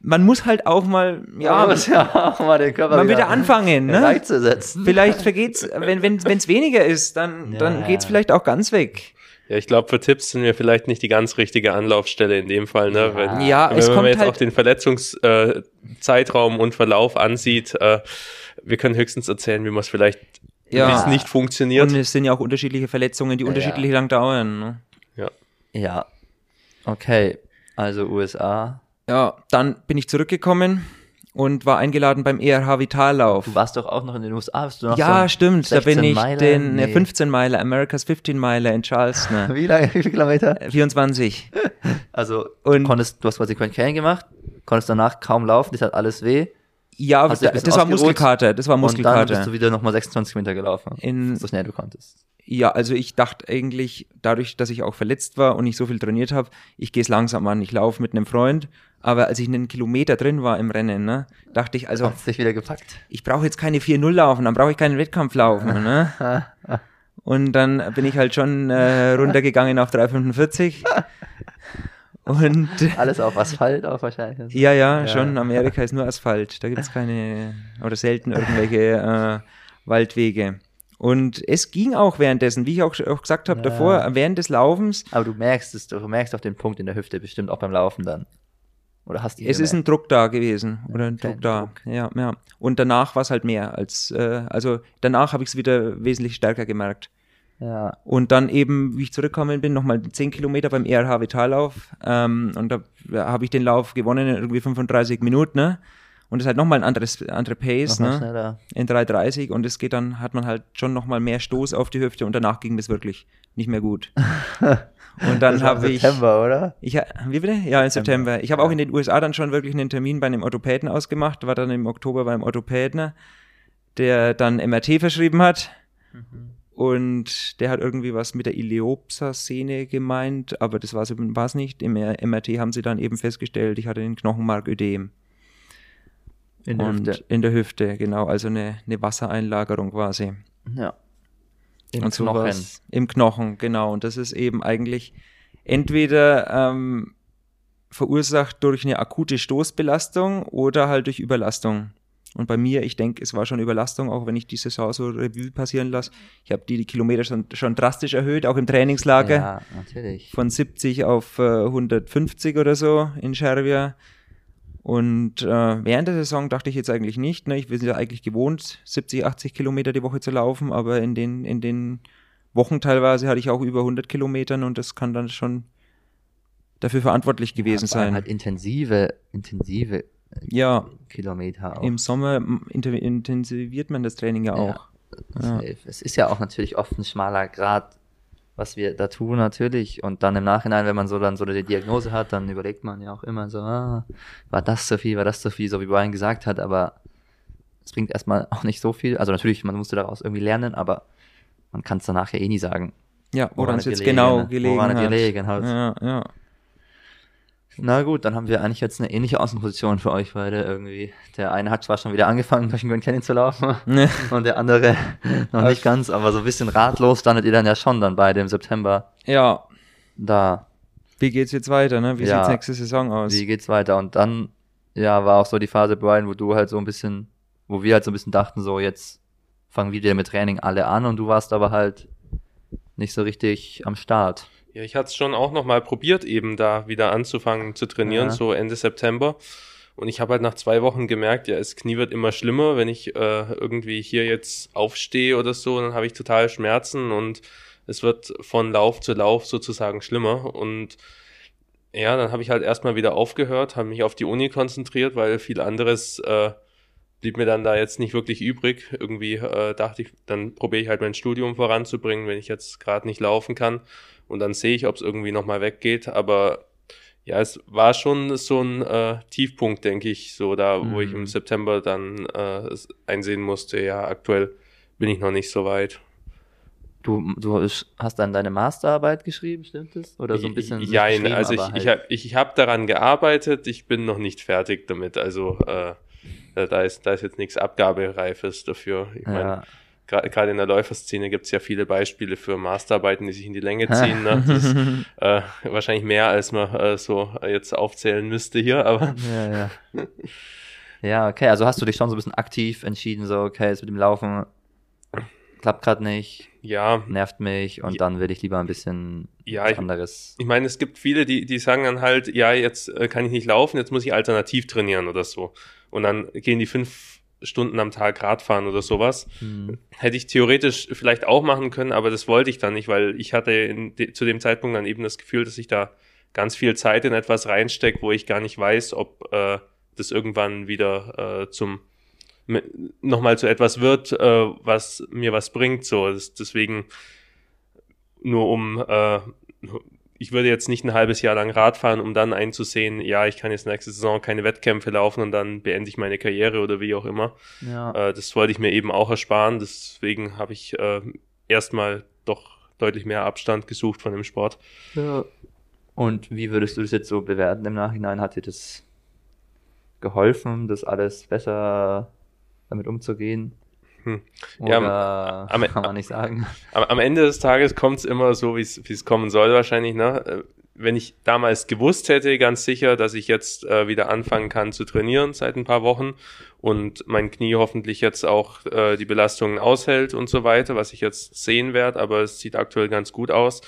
man muss halt auch mal, Ja, ja, muss ja auch mal den Körper mal wieder anfangen. Ne? Reize setzen. Vielleicht vergeht's, wenn wenn wenn's weniger ist, dann Ja. dann geht's vielleicht auch ganz weg. Ja, ich glaube, für Tipps sind wir vielleicht nicht die ganz richtige Anlaufstelle in dem Fall. Ne? Wenn, Ja, wenn es man kommt jetzt halt- auch den Verletzungszeitraum äh, und Verlauf ansieht, äh, wir können höchstens erzählen, wie man es vielleicht, Ja. wie es nicht funktioniert. Und es sind ja auch unterschiedliche Verletzungen, die unterschiedlich lang dauern. Ne? ja. Ja. Okay. Also USA. Ja, dann bin ich zurückgekommen und war eingeladen beim ERH Vitallauf. Du warst doch auch noch in den USA. Bist du noch Ja, so stimmt. Da bin 16 ich Meilen? den Nee. äh, 15 Meiler, America's 15 Meiler in Charleston. Wie lange? Wie viele Kilometer? äh, 24. Also, Und- konntest, du hast quasi Canyon gemacht, konntest danach kaum laufen, dich hat alles weh. Ja, das, das war Muskelkater. Das war Und dann Muskelkater. bist du wieder nochmal 26 Kilometer gelaufen. In- so schnell du konntest. Ja, also ich dachte eigentlich, dadurch, dass ich auch verletzt war und nicht so viel trainiert habe, ich gehe es langsam an. Ich laufe mit einem Freund. Aber als ich einen Kilometer drin war im Rennen, ne, dachte ich, also Hast dich wieder gepackt. ich brauche jetzt keine 4-0 laufen, dann brauche ich keinen Wettkampf laufen. Ne? Und dann bin ich halt schon äh, runtergegangen auf 3,45. Und Alles auf Asphalt auch wahrscheinlich. ja, ja, Ja. schon. Amerika ist nur Asphalt. Da gibt's keine oder selten irgendwelche äh, Waldwege. Und es ging auch währenddessen, wie ich auch, auch gesagt habe Ja. davor, während des Laufens. Aber du merkst es, du merkst auf den Punkt in der Hüfte bestimmt auch beim Laufen dann. Oder hast du Es ist ein? Druck da gewesen oder ein Druck da. Druck. Ja, ja. Und danach war es halt mehr als, äh, also danach habe ich es wieder wesentlich stärker gemerkt. Ja. Und dann eben, wie ich zurückgekommen bin, nochmal 10 Kilometer beim ERH Vitallauf. Ähm, und da habe ich den Lauf gewonnen in irgendwie 35 Minuten. Ne? Und das ist halt nochmal ein anderes, andere Pace, ne? schneller. In 3,30 und es geht dann, hat man halt schon nochmal mehr Stoß auf die Hüfte und danach ging das wirklich nicht mehr gut. Und dann habe ich. September, oder? Ich, wie bitte? Ja, im September. Ich habe auch in den USA dann schon wirklich einen Termin bei einem Orthopäden ausgemacht, war dann im Oktober beim Orthopäden, der dann MRT verschrieben hat. Und der hat irgendwie was mit der Iliopsa-Szene gemeint, aber das war es nicht. Im MRT haben sie dann eben festgestellt, ich hatte den Knochenmarködem. In der und Hüfte. in der Hüfte, genau, also eine, eine Wassereinlagerung quasi. Ja. Im und Knochen. sowas. Im Knochen, genau. Und das ist eben eigentlich entweder ähm, verursacht durch eine akute Stoßbelastung oder halt durch Überlastung. Und bei mir, ich denke, es war schon Überlastung, auch wenn ich die Saison so Revue passieren lasse. Ich habe die, die Kilometer schon, schon drastisch erhöht, auch im Trainingslager. Ja, natürlich. Von 70 auf äh, 150 oder so in Serbia. Und äh, während der Saison dachte ich jetzt eigentlich nicht. Ne? Ich bin ja eigentlich gewohnt, 70, 80 Kilometer die Woche zu laufen, aber in den, in den Wochen teilweise hatte ich auch über 100 Kilometern und das kann dann schon dafür verantwortlich gewesen allem sein. Halt intensive, intensive ja, Kilometer auch. im Sommer intensiviert man das Training ja auch. Ja. Safe. Es ist ja auch natürlich oft ein schmaler Grad, was wir da tun natürlich. Und dann im Nachhinein, wenn man so dann so eine Diagnose hat, dann überlegt man ja auch immer so, ah, war das zu viel, war das zu viel, so wie Brian gesagt hat, aber es bringt erstmal auch nicht so viel. Also natürlich, man musste daraus irgendwie lernen, aber man kann es danach ja eh nie sagen. Ja, woran es es jetzt gelegen genau gelegen Woran es hat. gelegen hat. Ja, ja. Na gut, dann haben wir eigentlich jetzt eine ähnliche Außenposition für euch beide irgendwie. Der eine hat zwar schon wieder angefangen, durch den Grand Canyon zu laufen Ne. und der andere noch nicht ganz, aber so ein bisschen ratlos standet ihr dann ja schon dann beide im September. Ja, da, Wie geht's jetzt weiter, ne? Wie Ja. sieht's nächste Saison aus? wie geht's weiter? Und dann, ja, war auch so die Phase, Brian, wo du halt so ein bisschen, wo wir halt so ein bisschen dachten, so jetzt fangen wieder mit Training alle an und du warst aber halt nicht so richtig am Start. Ja, ich hatte es schon auch nochmal probiert, eben da wieder anzufangen zu trainieren, Ja. so Ende September. Und ich habe halt nach zwei Wochen gemerkt, ja, das Knie wird immer schlimmer. Wenn ich äh, irgendwie hier jetzt aufstehe oder so, dann habe ich total Schmerzen und es wird von Lauf zu Lauf sozusagen schlimmer. Und ja, dann habe ich halt erstmal wieder aufgehört, habe mich auf die Uni konzentriert, weil viel anderes äh, blieb mir dann da jetzt nicht wirklich übrig. Irgendwie äh, dachte ich, dann probiere ich halt mein Studium voranzubringen, wenn ich jetzt gerade nicht laufen kann. Und dann sehe ich, ob es irgendwie nochmal weggeht. Aber ja, es war schon so ein äh, Tiefpunkt, denke ich, so da, wo ich Mhm. im September dann äh, es einsehen musste, ja, aktuell bin ich noch nicht so weit. Du, du hast dann deine Masterarbeit geschrieben, stimmt das? Oder so ein bisschen. Jein, geschrieben, also ich, aber ich halt- habe ich, hab daran gearbeitet, ich bin noch nicht fertig damit. Also äh, da, ist, da ist jetzt nichts Abgabereifes dafür. Ich meine, ja, gerade in der Läuferszene gibt es ja viele Beispiele für Masterarbeiten, die sich in die Länge ziehen. Ne? Das ist äh, wahrscheinlich mehr, als man äh, so jetzt aufzählen müsste hier, aber ja, ja. Ja, okay, also hast du dich schon so ein bisschen aktiv entschieden, so, okay, jetzt mit dem Laufen klappt gerade nicht, ja, nervt mich und Ja. dann will ich lieber ein bisschen Ja, was ich- anderes. ich meine, es gibt viele, die, die sagen dann halt, ja, jetzt äh, kann ich nicht laufen, jetzt muss ich alternativ trainieren oder so. Und dann gehen die fünf Stunden am Tag Radfahren oder sowas. Hm. Hätte ich theoretisch vielleicht auch machen können, aber das wollte ich dann nicht, weil ich hatte de zu dem Zeitpunkt dann eben das Gefühl, dass ich da ganz viel Zeit in etwas reinstecke, wo ich gar nicht weiß, ob äh, das irgendwann wieder äh, zum nochmal zu etwas wird, äh, was mir was bringt. So, das, deswegen nur um, äh, ich würde jetzt nicht ein halbes Jahr lang Rad fahren, um dann einzusehen, ja, ich kann jetzt nächste Saison keine Wettkämpfe laufen und dann beende ich meine Karriere oder wie auch immer. Ja. Äh, das wollte ich mir eben auch ersparen. Deswegen habe ich äh, erstmal doch deutlich mehr Abstand gesucht von dem Sport. ja. Und wie würdest du das jetzt so bewerten im Nachhinein? Hat dir das geholfen, das alles besser damit umzugehen? Hm. Oder Ja, am- kann man nicht sagen. Am, am Ende des Tages kommt es immer so, wie es kommen soll wahrscheinlich. Ne? Äh, Wenn ich damals gewusst hätte, ganz sicher, dass ich jetzt äh, wieder anfangen kann zu trainieren seit ein paar Wochen und mein Knie hoffentlich jetzt auch äh, die Belastungen aushält und so weiter, was ich jetzt sehen werde, aber es sieht aktuell ganz gut aus,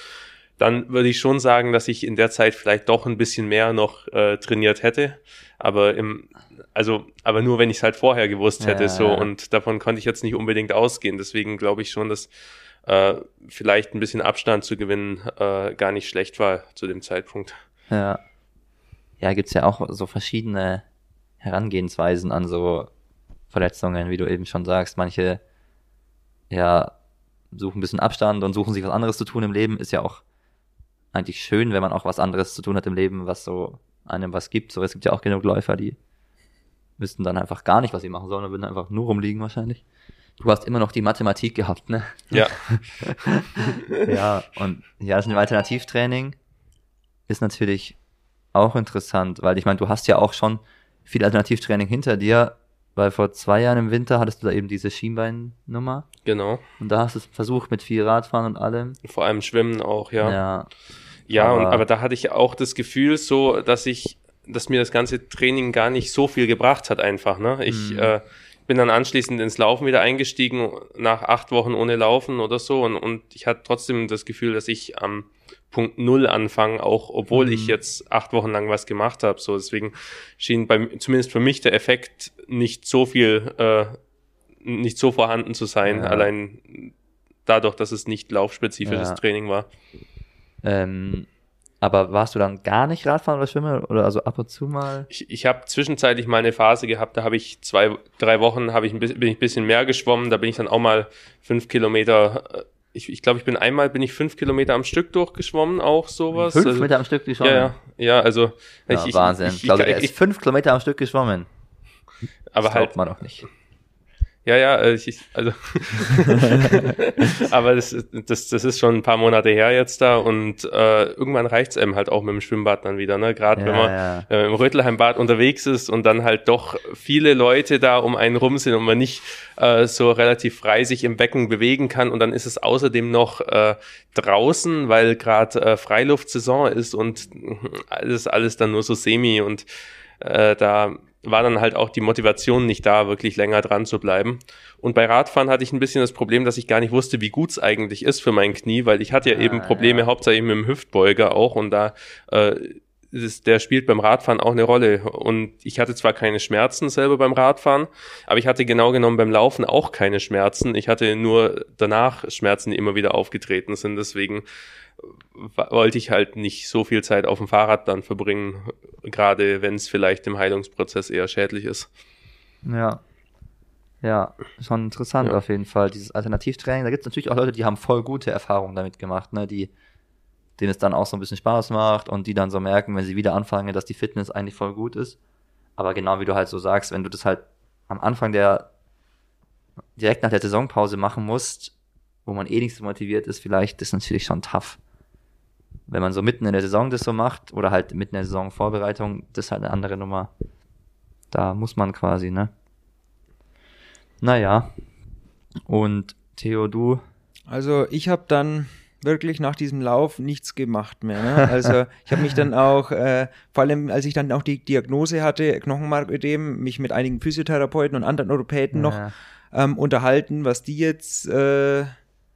dann würde ich schon sagen, dass ich in der Zeit vielleicht doch ein bisschen mehr noch äh, trainiert hätte. Aber im, also, aber nur wenn ich es halt vorher gewusst hätte, Ja. so und davon konnte ich jetzt nicht unbedingt ausgehen. Deswegen glaube ich schon, dass äh, vielleicht ein bisschen Abstand zu gewinnen äh, gar nicht schlecht war zu dem Zeitpunkt. Ja. Ja, gibt's ja auch so verschiedene Herangehensweisen an so Verletzungen, wie du eben schon sagst. Manche, ja, suchen ein bisschen Abstand und suchen sich was anderes zu tun im Leben. Ist ja auch eigentlich schön, wenn man auch was anderes zu tun hat im Leben, was so einem was gibt. So, es gibt ja auch genug Läufer, die wüssten dann einfach gar nicht, was sie machen sollen und würden einfach nur rumliegen wahrscheinlich. Du hast immer noch die Mathematik gehabt, ne? Ja, Ja, und ja, das ist ein Alternativtraining ist natürlich auch interessant, weil ich meine, du hast ja auch schon viel Alternativtraining hinter dir, weil vor zwei Jahren im Winter hattest du da eben diese Schienbeinnummer genau. und da hast du es versucht mit viel Radfahren und allem. Vor allem Schwimmen auch, ja. Ja, Ja, Aber- und, aber da hatte ich auch das Gefühl so, dass ich, dass mir das ganze Training gar nicht so viel gebracht hat einfach, ne? Ich Mhm. äh, bin dann anschließend ins Laufen wieder eingestiegen, nach acht Wochen ohne Laufen oder so und, und ich hatte trotzdem das Gefühl, dass ich am Punkt Null anfange, auch obwohl Mhm. ich jetzt acht Wochen lang was gemacht habe. So, deswegen schien bei, zumindest für mich der Effekt nicht so viel, äh, nicht so vorhanden zu sein, Ja. allein dadurch, dass es nicht laufspezifisches Ja. Training war. Ähm, aber warst du dann gar nicht Radfahren oder Schwimmen oder also ab und zu mal? Ich, ich habe zwischenzeitlich mal eine Phase gehabt, da habe ich zwei, drei Wochen habe ich ein bisschen, bin ich ein bisschen mehr geschwommen, da bin ich dann auch mal fünf Kilometer, äh, ich, ich glaube, ich bin einmal, bin ich fünf Kilometer am Stück durchgeschwommen, auch sowas. Fünf also, Meter am Stück geschwommen? Ja, ja, also Ja, ich, ich, Wahnsinn. Ich, Ich, glaube, ich, er ist ich, fünf Kilometer am Stück geschwommen. aber das halt, man doch nicht. Ja, ja, äh, ich, also aber das, das, das ist schon ein paar Monate her jetzt da und äh, irgendwann reicht's einem halt auch mit dem Schwimmbad dann wieder, ne? Gerade Ja, wenn man ja. äh, im Rötelheimbad unterwegs ist und dann halt doch viele Leute da um einen rum sind und man nicht äh, so relativ frei sich im Becken bewegen kann und dann ist es außerdem noch äh, draußen, weil gerade äh, Freiluftsaison ist und alles alles dann nur so semi und äh, da war dann halt auch die Motivation nicht da, wirklich länger dran zu bleiben. Und bei Radfahren hatte ich ein bisschen das Problem, dass ich gar nicht wusste, wie gut es eigentlich ist für mein Knie, weil ich hatte ja Ah, eben Probleme ja. hauptsächlich mit dem Hüftbeuger auch und da äh, ist, der spielt beim Radfahren auch eine Rolle. Und ich hatte zwar keine Schmerzen selber beim Radfahren, aber ich hatte genau genommen beim Laufen auch keine Schmerzen. Ich hatte nur danach Schmerzen, die immer wieder aufgetreten sind. Deswegen wollte ich halt nicht so viel Zeit auf dem Fahrrad dann verbringen, gerade wenn es vielleicht im Heilungsprozess eher schädlich ist. Ja. Ja, schon interessant Ja. auf jeden Fall, dieses Alternativtraining. Da gibt es natürlich auch Leute, die haben voll gute Erfahrungen damit gemacht, ne? die, denen es dann auch so ein bisschen Spaß macht und die dann so merken, wenn sie wieder anfangen, dass die Fitness eigentlich voll gut ist. Aber genau wie du halt so sagst, wenn du das halt am Anfang der, direkt nach der Saisonpause machen musst, wo man eh nicht so motiviert ist, vielleicht ist natürlich schon tough. Wenn man so mitten in der Saison das so macht oder halt mitten in der Saisonvorbereitung, das ist halt eine andere Nummer. Da muss man quasi, ne? Naja. Und Theo, du? Also ich habe dann wirklich nach diesem Lauf nichts gemacht mehr. Ne? Also ich habe mich dann auch, äh, vor allem als ich dann auch die Diagnose hatte, Knochenmarködem, mich mit einigen Physiotherapeuten und anderen Orthopäden noch Ja. ähm, unterhalten, was die jetzt äh,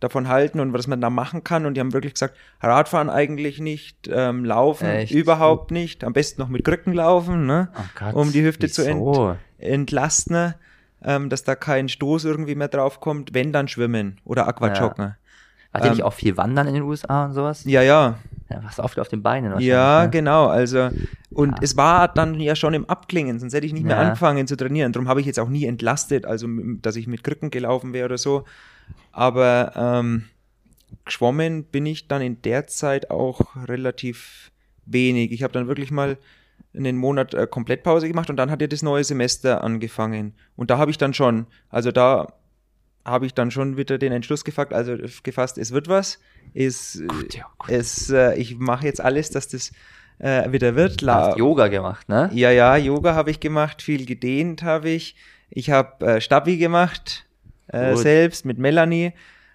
davon halten und was man da machen kann. Und die haben wirklich gesagt, Radfahren eigentlich nicht, ähm, Laufen Echt? überhaupt nicht, am besten noch mit Krücken laufen, ne? Oh Gott, um die Hüfte zu wieso? entlasten, ähm, dass da kein Stoß irgendwie mehr drauf kommt, wenn dann schwimmen oder Aquajoggen. Hat ihr nicht ähm, auch viel Wandern in den USA und sowas? Ja, ja, Ja, was oft auf den Beinen ja, ne? genau. Also und Ja. es war dann ja schon im Abklingen, sonst hätte ich nicht mehr Ja. angefangen zu trainieren. Darum habe ich jetzt auch nie entlastet, also dass ich mit Krücken gelaufen wäre oder so. Aber ähm, geschwommen bin ich dann in der Zeit auch relativ wenig. Ich habe dann wirklich mal einen Monat äh, Komplettpause gemacht und dann hat ja das neue Semester angefangen. Und da habe ich dann schon, also da habe ich dann schon wieder den Entschluss gefasst, also gefasst, es wird was. Es, Gut, ja, gut. es, äh, ich mache jetzt alles, dass das äh, wieder wird. Du La hast Yoga gemacht, ne? ja, ja, Yoga habe ich gemacht, viel gedehnt habe ich. Ich habe äh, Stabi gemacht, äh, selbst mit Melanie.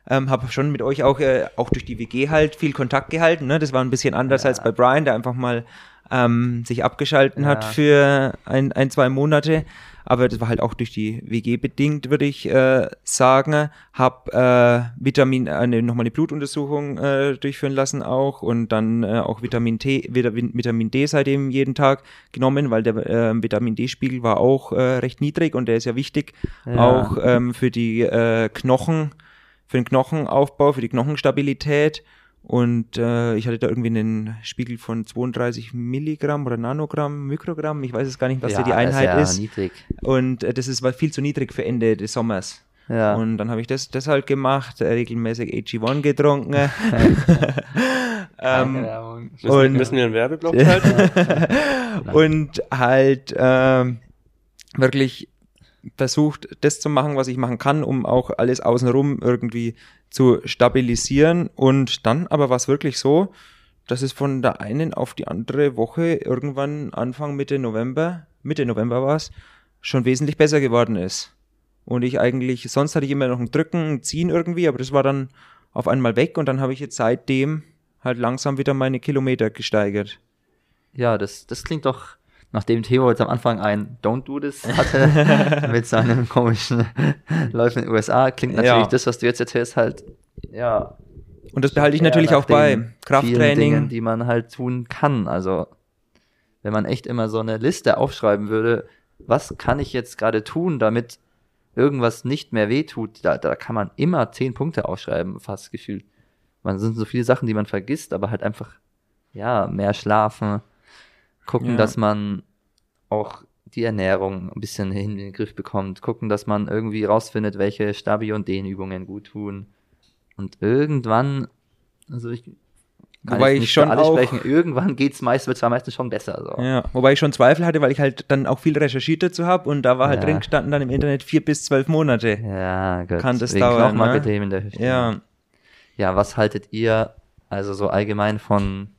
Ähm, habe schon mit euch auch, äh, auch durch die WG halt viel Kontakt gehalten. Ne? Das war ein bisschen anders Ja. als bei Brian, der einfach mal ähm, sich abgeschalten hat Ja. für ein, ein, zwei Monate. Aber das war halt auch durch die WG bedingt, würde ich äh, sagen. Hab äh, Vitamin, eine, nochmal eine Blutuntersuchung äh, durchführen lassen auch und dann äh, auch Vitamin T, Vitamin, Vitamin D seitdem jeden Tag genommen, weil der äh, Vitamin D-Spiegel war auch äh, recht niedrig und der ist ja wichtig, Ja. auch ähm, für die äh, Knochen, für den Knochenaufbau, für die Knochenstabilität. Und äh, ich hatte da irgendwie einen Spiegel von 32 Milligramm oder Nanogramm, Mikrogramm, ich weiß es gar nicht, was ja, da die das Einheit ja ist. niedrig. Und äh, das ist war viel zu niedrig für Ende des Sommers. Ja. Und dann habe ich das, das halt gemacht, äh, regelmäßig AG1 getrunken. ähm. Müssen, wir- Und- müssen wir einen Werbeblock schalten? und halt ähm, wirklich versucht, das zu machen, was ich machen kann, um auch alles außenrum irgendwie zu stabilisieren. Und dann aber war es wirklich so, dass es von der einen auf die andere Woche irgendwann Anfang Mitte November, Mitte November war es, schon wesentlich besser geworden ist. Und ich eigentlich, sonst hatte ich immer noch ein Drücken, ein Ziehen irgendwie, aber das war dann auf einmal weg und dann habe ich jetzt seitdem halt langsam wieder meine Kilometer gesteigert. Ja, das, das klingt doch, nachdem Theo jetzt am Anfang ein Don't do this hatte, mit seinem komischen Läufen in den USA, klingt natürlich Ja. das, was du jetzt erzählst, halt, ja. Und das behalte ich natürlich auch bei. Krafttraining. Dingen, die man halt tun kann. Also, wenn man echt immer so eine Liste aufschreiben würde, was kann ich jetzt gerade tun, damit irgendwas nicht mehr wehtut, da, da kann man immer zehn Punkte aufschreiben, fast gefühlt. Man sind so viele Sachen, die man vergisst, aber halt einfach, ja, mehr schlafen, gucken, Ja. dass man auch die Ernährung ein bisschen in den Griff bekommt, gucken, dass man irgendwie rausfindet, welche Stabi- und Dehnübungen gut tun. Und irgendwann, also ich kann Wobei ich schon auch- sprechen. Irgendwann geht's meist, wird's am meisten schon besser. So. Ja, wobei ich schon Zweifel hatte, weil ich halt dann auch viel recherchiert dazu habe und da war halt Ja. drin gestanden dann im Internet vier bis zwölf Monate. Ja, gut. Kann das Wegen dauern, Knochenmarkethem in der Hüfte. Ja, Ja, was haltet ihr also so allgemein von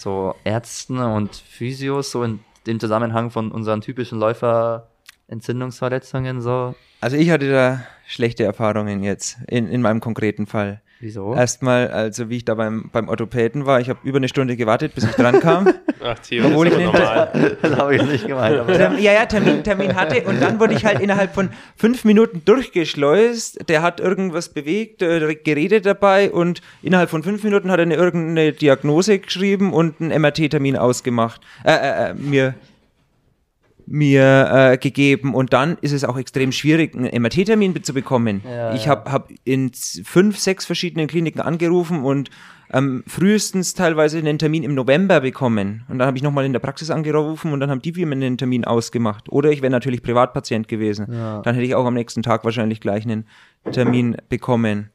so Ärzten und Physios, so in dem Zusammenhang von unseren typischen Läufer-Entzündungsverletzungen, so? also ich hatte da schlechte Erfahrungen jetzt in, in meinem konkreten Fall. Wieso? Erstmal, also wie ich da beim, beim Orthopäden war, ich habe über eine Stunde gewartet, bis ich dran kam. Ach, Theo, Obwohl ist ich nicht- normal. das habe ich nicht gemeint. Ja, ja, Termin, Termin hatte und dann wurde ich halt innerhalb von fünf Minuten durchgeschleust. Der hat irgendwas bewegt, äh, geredet dabei und innerhalb von fünf Minuten hat er eine irgendeine Diagnose geschrieben und einen MRT-Termin ausgemacht. Äh, äh, äh, mir mir äh, gegeben und dann ist es auch extrem schwierig, einen MRT-Termin zu bekommen. Ja, ich habe hab in fünf, sechs verschiedenen Kliniken angerufen und ähm, frühestens teilweise einen Termin im November bekommen. Und dann habe ich nochmal in der Praxis angerufen und dann haben die mir einen Termin ausgemacht. Oder ich wäre natürlich Privatpatient gewesen. Ja. Dann hätte ich auch am nächsten Tag wahrscheinlich gleich einen Termin bekommen.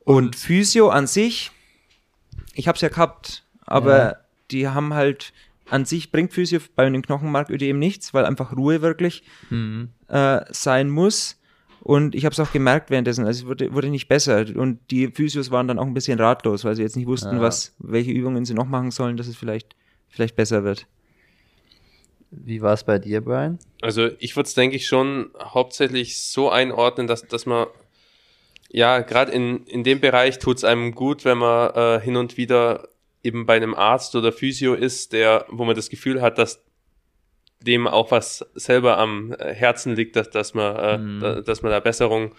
Und Physio an sich, ich habe es ja gehabt, aber Ja. die haben halt an sich bringt Physio bei einem Knochenmarködem nichts, weil einfach Ruhe wirklich Mhm. äh, sein muss. Und ich habe es auch gemerkt währenddessen, also es wurde, wurde nicht besser. Und die Physios waren dann auch ein bisschen ratlos, weil sie jetzt nicht wussten, Ja. was, welche Übungen sie noch machen sollen, dass es vielleicht, vielleicht besser wird. Wie war es bei dir, Brian? Also ich würde es, denke ich, schon hauptsächlich so einordnen, dass, dass man, ja, gerade in, in dem Bereich tut es einem gut, wenn man äh, hin und wieder eben bei einem Arzt oder Physio ist, der, wo man das Gefühl hat, dass dem auch was selber am äh, Herzen liegt, dass, dass, man, äh, Mhm. da, dass man da Besserung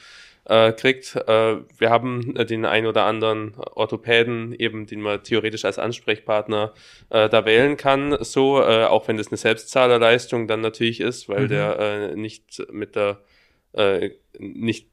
äh, kriegt. Äh, wir haben äh, den ein oder anderen Orthopäden, eben, den man theoretisch als Ansprechpartner äh, da wählen kann, so, äh, auch wenn das eine Selbstzahlerleistung dann natürlich ist, weil Mhm. der äh, nicht mit der, äh, nicht,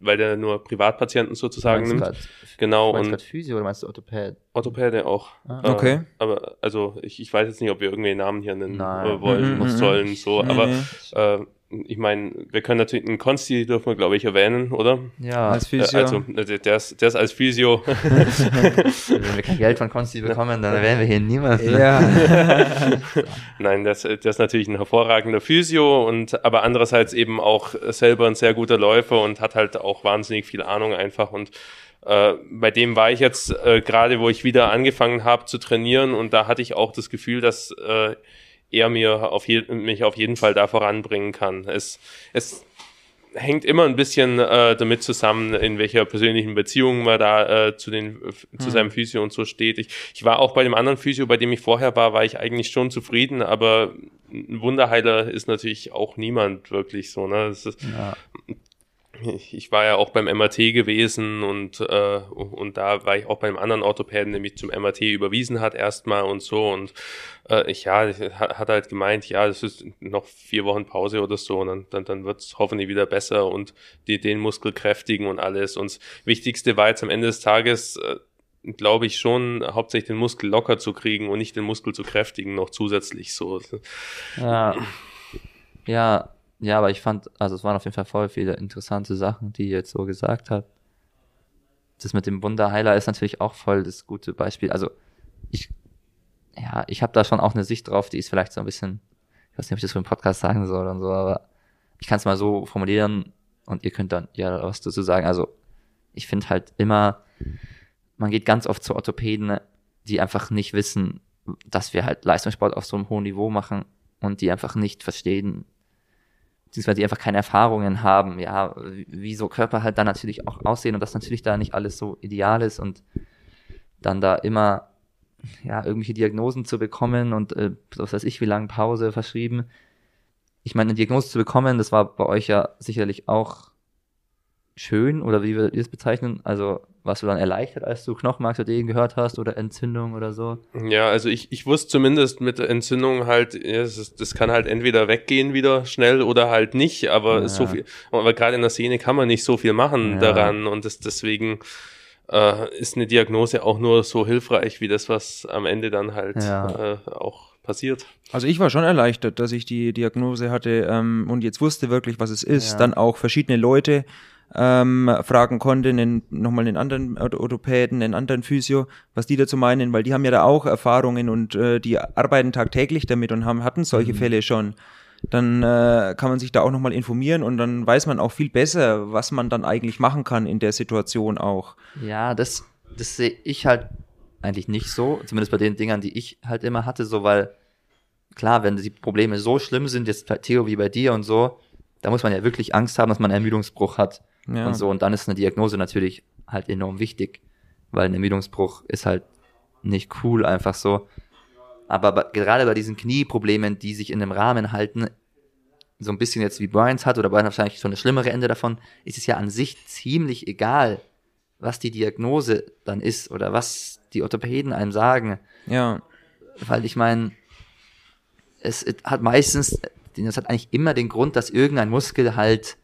weil der nur Privatpatienten sozusagen Meinst nimmt. grad- Genau, Meinst du und grad Physio oder meinst du Orthopäd? Orthopäde auch. Ah. Äh, Okay. Aber also ich, ich weiß jetzt nicht, ob wir irgendwie Namen hier nennen Nein. wollen, Mhm, mhm. sollen, so. Nee, aber nee. äh, ich meine, wir können natürlich einen Konsti dürfen wir, glaube ich, erwähnen, oder? Ja, Als Äh, Physio. also äh, der ist, der ist als Physio. wenn wir kein Geld von Consti bekommen, dann wären wir hier niemanden. ja. Nein, der ist, der ist natürlich ein hervorragender Physio und aber andererseits eben auch selber ein sehr guter Läufer und hat halt auch wahnsinnig viel Ahnung einfach und äh, bei dem war ich jetzt äh, gerade, wo ich wieder angefangen habe zu trainieren und da hatte ich auch das Gefühl, dass äh, er mir auf je mich auf jeden Fall da voranbringen kann. Es, es hängt immer ein bisschen äh, damit zusammen, in welcher persönlichen Beziehung man da äh, zu, den, zu seinem Physio und so steht. Ich, ich war auch bei dem anderen Physio, bei dem ich vorher war, war ich eigentlich schon zufrieden, aber ein Wunderheiler ist natürlich auch niemand wirklich so. Ne? Ist, Ja. ich, war ja auch beim MRT gewesen und, äh, und da war ich auch beim anderen Orthopäden, der mich zum MRT überwiesen hat erstmal und so und äh, ich, ja, hat halt gemeint, ja, das ist noch vier Wochen Pause oder so und dann, dann, dann wird es hoffentlich wieder besser und die, den Muskel kräftigen und alles und das Wichtigste war jetzt am Ende des Tages, äh, glaube ich schon, hauptsächlich den Muskel locker zu kriegen und nicht den Muskel zu kräftigen, noch zusätzlich so. Ja. Ja, ja, aber ich fand, also es waren auf jeden Fall voll viele interessante Sachen, die ihr jetzt so gesagt habt. Das mit dem Wunderheiler ist natürlich auch voll das gute Beispiel. Also ich, ja, ich habe da schon auch eine Sicht drauf, die ist vielleicht so ein bisschen, ich weiß nicht, ob ich das für einen Podcast sagen soll und so, aber ich kann es mal so formulieren und ihr könnt dann ja was dazu sagen. Also ich finde halt immer, man geht ganz oft zu Orthopäden, die einfach nicht wissen, dass wir halt Leistungssport auf so einem hohen Niveau machen und die einfach nicht verstehen, beziehungsweise die einfach keine Erfahrungen haben, ja, wie so Körper halt dann natürlich auch aussehen und dass natürlich da nicht alles so ideal ist und dann da immer ja irgendwelche Diagnosen zu bekommen und äh, was weiß ich wie lange Pause verschrieben. Ich meine, eine Diagnose zu bekommen, das war bei euch ja sicherlich auch schön oder wie würdet ihr es bezeichnen? Also warst du dann erleichtert, als du Knochenmarksödem gehört hast oder Entzündung oder so? Ja, also ich, ich wusste zumindest mit der Entzündung halt, ja, das, ist, das kann halt entweder weggehen wieder schnell oder halt nicht, aber Ja. so viel, aber gerade in der Szene kann man nicht so viel machen Ja. daran und das, deswegen äh, ist eine Diagnose auch nur so hilfreich wie das, was am Ende dann halt Ja. äh, auch passiert. Also ich war schon erleichtert, dass ich die Diagnose hatte ähm, und jetzt wusste wirklich, was es ist. Ja. Dann auch verschiedene Leute ähm, fragen konnte, einen, nochmal einen anderen Orthopäden, einen anderen Physio, was die dazu meinen, weil die haben ja da auch Erfahrungen und äh, die arbeiten tagtäglich damit und haben, hatten solche mhm. Fälle schon. Dann äh, kann man sich da auch nochmal informieren und dann weiß man auch viel besser, was man dann eigentlich machen kann in der Situation auch. Ja, das, das sehe ich halt eigentlich nicht so, zumindest bei den Dingern, die ich halt immer hatte, so weil klar, wenn die Probleme so schlimm sind, jetzt bei Theo wie bei dir und so, da muss man ja wirklich Angst haben, dass man einen Ermüdungsbruch hat ja. und so. Und dann ist eine Diagnose natürlich halt enorm wichtig, weil ein Ermüdungsbruch ist halt nicht cool einfach so. Aber bei, gerade bei diesen Knieproblemen, die sich in einem Rahmen halten, so ein bisschen jetzt wie Bryans hat oder Brian hat wahrscheinlich schon eine schlimmere Ende davon, ist es ja an sich ziemlich egal, was die Diagnose dann ist oder was die Orthopäden einem sagen. Ja. Weil ich meine, es hat meistens, das hat eigentlich immer den Grund, dass irgendein Muskel halt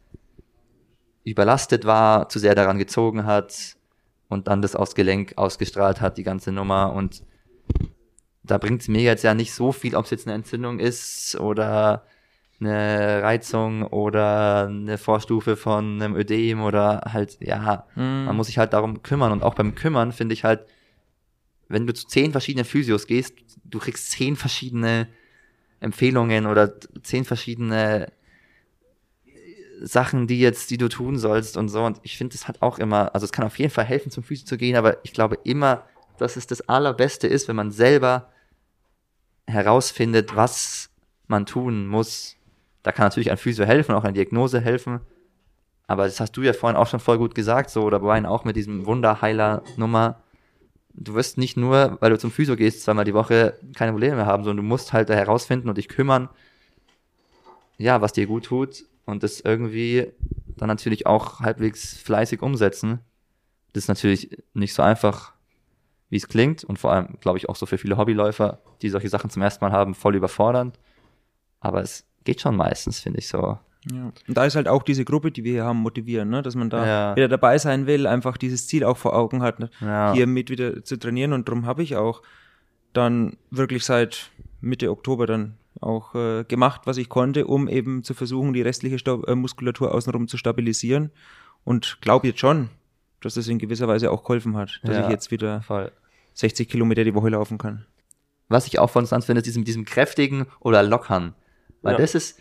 überlastet war, zu sehr daran gezogen hat und dann das aufs Gelenk ausgestrahlt hat, die ganze Nummer. Und da bringt es mir jetzt ja nicht so viel, ob es jetzt eine Entzündung ist oder eine Reizung oder eine Vorstufe von einem Ödem oder halt, ja, mm. man muss sich halt darum kümmern. Und auch beim Kümmern finde ich halt, wenn du zu zehn verschiedenen Physios gehst, du kriegst zehn verschiedene Empfehlungen oder zehn verschiedene Sachen, die jetzt, die du tun sollst und so. Und ich finde, das hat auch immer, also es kann auf jeden Fall helfen, zum Physio zu gehen, aber ich glaube immer, dass es das Allerbeste ist, wenn man selber herausfindet, was man tun muss. Da kann natürlich ein Physio helfen, auch eine Diagnose helfen. Aber das hast du ja vorhin auch schon voll gut gesagt, so, oder Brian auch mit diesem Wunderheiler-Nummer du wirst nicht nur, weil du zum Physio gehst, zweimal die Woche keine Probleme mehr haben, sondern du musst halt da herausfinden und dich kümmern, ja, was dir gut tut und das irgendwie dann natürlich auch halbwegs fleißig umsetzen. Das ist natürlich nicht so einfach, wie es klingt und vor allem, glaube ich, auch so für viele Hobbyläufer, die solche Sachen zum ersten Mal haben, voll überfordernd. Aber es geht schon meistens, finde ich so. Ja. Und da ist halt auch diese Gruppe, die wir hier haben, motivieren, ne? dass man da ja. wieder dabei sein will, einfach dieses Ziel auch vor Augen hat, ne? ja. hier mit wieder zu trainieren. Und darum habe ich auch dann wirklich seit Mitte Oktober dann auch äh, gemacht, was ich konnte, um eben zu versuchen, die restliche Sta äh, Muskulatur außenrum zu stabilisieren. Und glaube jetzt schon, dass das in gewisser Weise auch geholfen hat, dass ja, ich jetzt wieder voll. 60 Kilometer die Woche laufen kann. Was ich auch von uns finde, ist diesem, diesem kräftigen oder lockern. Weil das ist,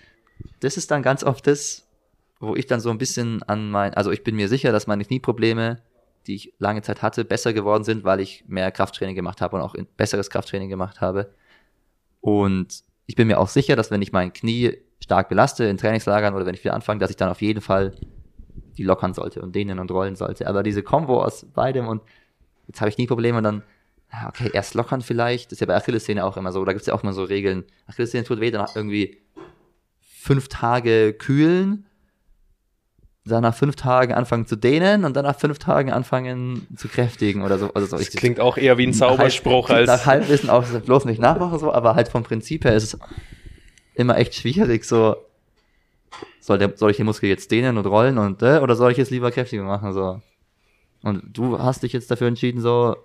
das ist dann ganz oft das, wo ich dann so ein bisschen an mein, also ich bin mir sicher, dass meine Knieprobleme, die ich lange Zeit hatte, besser geworden sind, weil ich mehr Krafttraining gemacht habe und auch besseres Krafttraining gemacht habe. Und ich bin mir auch sicher, dass wenn ich mein Knie stark belaste in Trainingslagern oder wenn ich wieder anfange, dass ich dann auf jeden Fall die lockern sollte und dehnen und rollen sollte. Aber diese Kombo aus beidem und jetzt habe ich Knieprobleme und dann, okay, erst lockern vielleicht, das ist ja bei Achillessehne auch immer so, da gibt es ja auch immer so Regeln. Achillessehne tut weh, dann irgendwie fünf Tage kühlen, dann nach fünf Tagen anfangen zu dehnen und dann nach fünf Tagen anfangen zu kräftigen oder so. Also so das klingt auch eher wie ein Zauberspruch halt, als. Nach Halbwissen auch bloß nicht nachmachen so, aber halt vom Prinzip her ist es immer echt schwierig so. Soll, der, soll ich den Muskel jetzt dehnen und rollen und äh, oder soll ich jetzt lieber kräftiger machen so? Und du hast dich jetzt dafür entschieden so,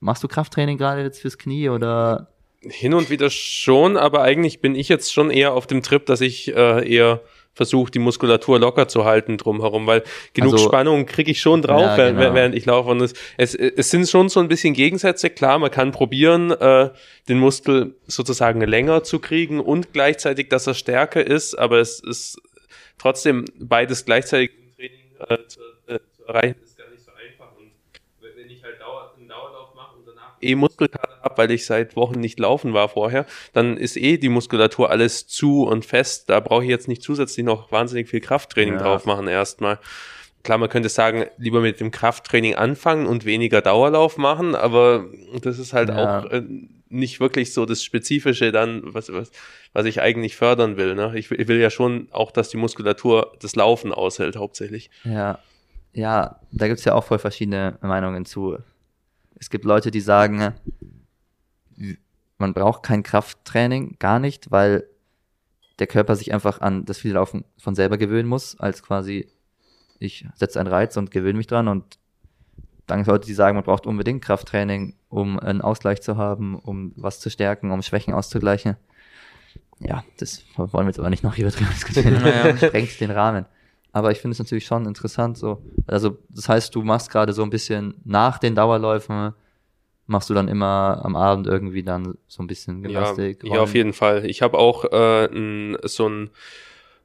machst du Krafttraining gerade jetzt fürs Knie oder hin und wieder schon, aber eigentlich bin ich jetzt schon eher auf dem Trip, dass ich äh, eher versuche, die Muskulatur locker zu halten drumherum, weil genug also, Spannung kriege ich schon drauf, ja, genau. während, während ich laufe. Und es, es, es sind schon so ein bisschen Gegensätze. Klar, man kann probieren, äh, den Muskel sozusagen länger zu kriegen und gleichzeitig, dass er stärker ist, aber es ist trotzdem beides gleichzeitig im Training äh, zu, äh, zu erreichen eh Muskelkater habe, weil ich seit Wochen nicht laufen war vorher, dann ist eh die Muskulatur alles zu und fest. Da brauche ich jetzt nicht zusätzlich noch wahnsinnig viel Krafttraining ja. drauf machen erstmal. Klar, man könnte sagen, lieber mit dem Krafttraining anfangen und weniger Dauerlauf machen, aber das ist halt ja. auch äh, nicht wirklich so das Spezifische dann, was, was, was ich eigentlich fördern will. Ne? Ich, ich will ja schon auch, dass die Muskulatur das Laufen aushält, hauptsächlich. Ja, ja, da gibt's ja auch voll verschiedene Meinungen zu. Es gibt Leute, die sagen, man braucht kein Krafttraining, gar nicht, weil der Körper sich einfach an das viele Laufen von selber gewöhnen muss, als quasi ich setze einen Reiz und gewöhne mich dran und dann Leute, die sagen, man braucht unbedingt Krafttraining, um einen Ausgleich zu haben, um was zu stärken, um Schwächen auszugleichen. Ja, das wollen wir jetzt aber nicht noch übertrieben diskutieren. Naja. Sprengt den Rahmen. Aber ich finde es natürlich schon interessant, so. Also, das heißt, du machst gerade so ein bisschen nach den Dauerläufen, machst du dann immer am Abend irgendwie dann so ein bisschen Gymnastik? Ja, ja auf jeden Fall. Ich habe auch äh, n, so ein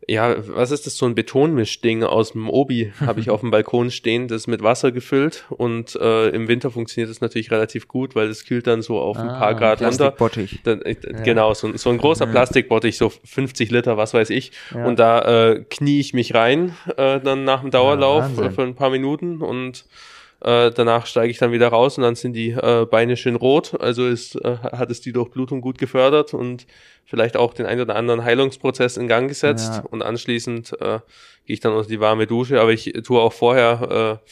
ja, was ist das, so ein Betonmischding aus dem Obi habe ich auf dem Balkon stehen, das ist mit Wasser gefüllt und äh, im Winter funktioniert das natürlich relativ gut, weil es kühlt dann so auf ein Ah, paar Grad runter. Plastikbottich. Äh, Genau, so, ein- so ein großer Ja. Plastikbottich, so 50 Liter, was weiß ich. Ja. Und da äh, knie ich mich rein, äh, dann nach dem Dauerlauf äh, für ein paar Minuten und äh, danach steige ich dann wieder raus und dann sind die äh, Beine schön rot. Also ist, äh, hat es die Durchblutung gut gefördert und vielleicht auch den ein oder anderen Heilungsprozess in Gang gesetzt. Ja. Und anschließend äh, gehe ich dann unter die warme Dusche. Aber ich tue auch vorher äh,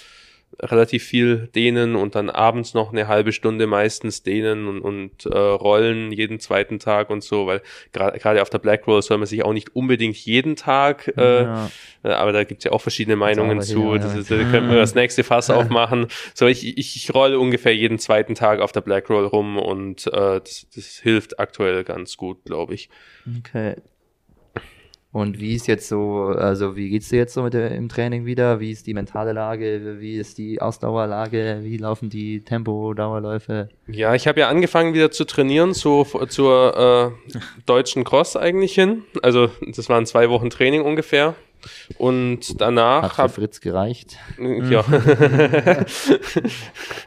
relativ viel dehnen und dann abends noch eine halbe Stunde meistens dehnen und, und äh, rollen jeden zweiten Tag und so, weil gerade auf der Black Roll soll man sich auch nicht unbedingt jeden Tag, äh, ja. äh, aber da gibt's ja auch verschiedene Meinungen zu. hier, Das ist, da können wir das nächste Fass aufmachen. So, ich, ich, ich rolle ungefähr jeden zweiten Tag auf der Black Roll rum und äh, das, das hilft aktuell ganz gut, glaube ich. Okay. Und wie ist jetzt so, also wie geht's dir jetzt so mit der, im Training wieder? Wie ist die mentale Lage? Wie ist die Ausdauerlage? Wie laufen die Tempo-Dauerläufe? Ja, ich habe ja angefangen wieder zu trainieren, so zur äh, deutschen Cross eigentlich hin. Also das waren zwei Wochen Training ungefähr. Und Hat danach für hab, Fritz gereicht? ja,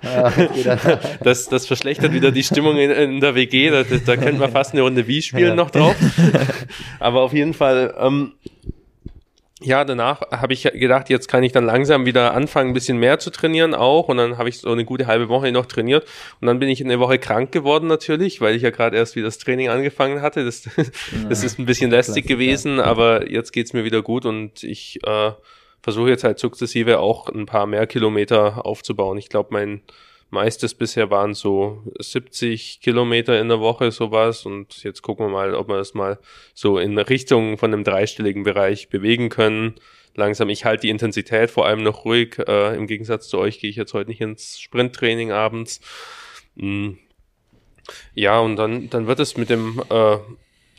das, das verschlechtert wieder die Stimmung in, in der WG. Da, da könnten wir fast eine Runde Wii spielen Ja. noch drauf. Aber auf jeden Fall, ähm, ja, danach habe ich gedacht, jetzt kann ich dann langsam wieder anfangen, ein bisschen mehr zu trainieren auch. Und dann habe ich so eine gute halbe Woche noch trainiert. Und dann bin ich eine Woche krank geworden natürlich, weil ich ja gerade erst wieder das Training angefangen hatte. Das, das ist ein bisschen lästig gewesen, aber jetzt geht's mir wieder gut und ich äh, versuche jetzt halt sukzessive auch ein paar mehr Kilometer aufzubauen. Ich glaube, mein meistes bisher waren so 70 Kilometer in der Woche sowas und jetzt gucken wir mal, ob wir das mal so in Richtung von einem dreistelligen Bereich bewegen können. Langsam, ich halte die Intensität vor allem noch ruhig. Äh, Im Gegensatz zu euch gehe ich jetzt heute nicht ins Sprinttraining abends. Mm. Ja, und dann, dann wird es mit dem äh,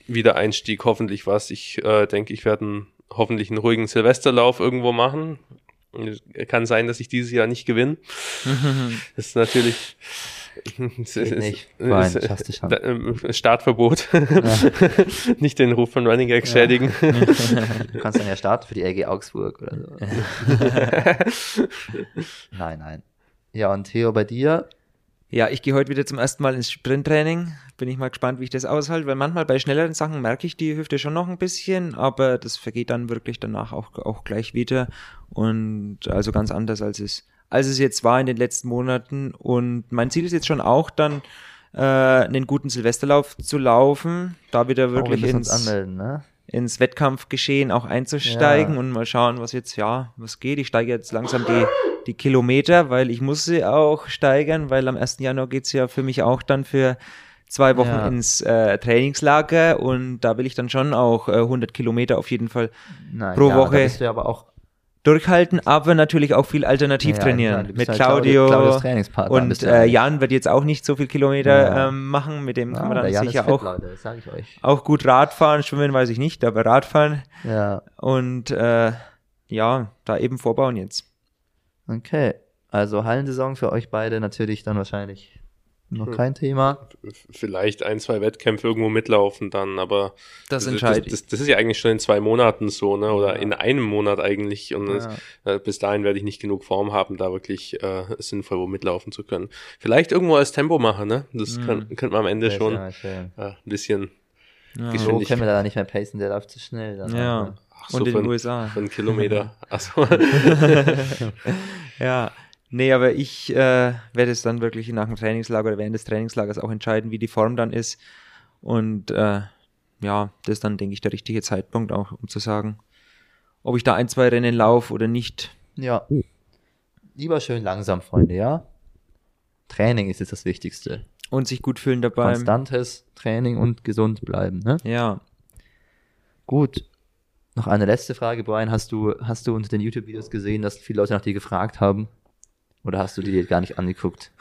Wiedereinstieg hoffentlich was. Ich äh, denke, ich werde einen, hoffentlich einen ruhigen Silvesterlauf irgendwo machen. Kann sein, dass ich dieses Jahr nicht gewinne. Das ist natürlich. Geht ist- nicht. Nein, schaffst du schon. ähm, Startverbot. nicht den Ruf von Running Gag schädigen. Du kannst dann ja starten für die LG Augsburg oder so. nein, nein. Ja, und Theo, bei dir? Ja, ich gehe heute wieder zum ersten Mal ins Sprinttraining. Bin ich mal gespannt, wie ich das aushalte, weil manchmal bei schnelleren Sachen merke ich die Hüfte schon noch ein bisschen, aber das vergeht dann wirklich danach auch, auch gleich wieder. Und also ganz anders als es, als es jetzt war in den letzten Monaten. Und mein Ziel ist jetzt schon auch dann, äh, einen guten Silvesterlauf zu laufen, da wieder Oh, wir wirklich müssen uns ins, anmelden, ne? Ins Wettkampfgeschehen auch einzusteigen Ja. und mal schauen, was jetzt, ja, was geht. Ich steige jetzt langsam die, die Kilometer, weil ich muss sie auch steigern, weil am 1. Januar geht's ja für mich auch dann für zwei Wochen Ja. ins äh, Trainingslager und da will ich dann schon auch äh, 100 Kilometer auf jeden Fall Nein, Pro ja, Woche. Da bist du aber auch durchhalten, aber natürlich auch viel alternativ Ja, trainieren. ja, mit halt Claudio, Claudios Trainingspartner und äh. Jan wird jetzt auch nicht so viel Kilometer Ja. ähm, machen, mit dem kann man dann sicher fit, auch, Leute, auch gut Radfahren, schwimmen weiß ich nicht, aber Radfahren Ja, und äh, ja, da eben vorbauen jetzt. okay. Also Hallensaison für euch beide natürlich dann wahrscheinlich noch Hm. kein Thema. Vielleicht ein, zwei Wettkämpfe irgendwo mitlaufen dann, aber Das das, entscheidet. das, das ist ja eigentlich schon in zwei Monaten so, ne? Oder Ja. in einem Monat eigentlich. Und Ja. äh, bis dahin werde ich nicht genug Form haben, da wirklich äh, sinnvoll wo mitlaufen zu können. Vielleicht irgendwo als Tempomacher, ne? Das Mhm. kann, könnte man am Ende schon schön. äh, ein bisschen Ja. So Geschwindig- können wir da nicht mehr pacen, der läuft zu schnell. Dann Ja. ach, und in den USA. für einen Kilometer. Achso. Ja, nee, aber ich äh, werde es dann wirklich nach dem Trainingslager oder während des Trainingslagers auch entscheiden, wie die Form dann ist. Und äh, ja, das ist dann, denke ich, der richtige Zeitpunkt auch, um zu sagen, ob ich da ein, zwei Rennen laufe oder nicht. Ja. Lieber schön langsam, Freunde, ja? Training ist jetzt das Wichtigste. Und sich gut fühlen dabei. Konstantes Training und gesund bleiben, ne? Ja. Gut. Noch eine letzte Frage, Brian. Hast du, hast du unter den YouTube-Videos gesehen, dass viele Leute nach dir gefragt haben? Oder hast du die gar nicht angeguckt?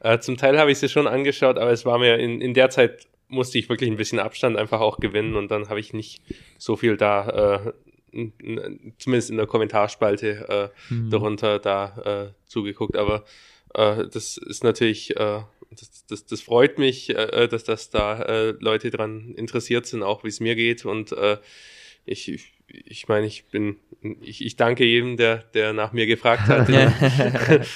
Äh, zum Teil habe ich sie schon angeschaut, aber es war mir in, in der Zeit musste ich wirklich ein bisschen Abstand einfach auch gewinnen und dann habe ich nicht so viel da, äh, zumindest in der Kommentarspalte äh, hm. darunter da äh, zugeguckt. Aber äh, das ist natürlich, äh, das, das, das freut mich, dass, dass da Leute dran interessiert sind, auch wie es mir geht und ich, ich ich meine, ich bin, ich, ich danke jedem, der, der nach mir gefragt hat.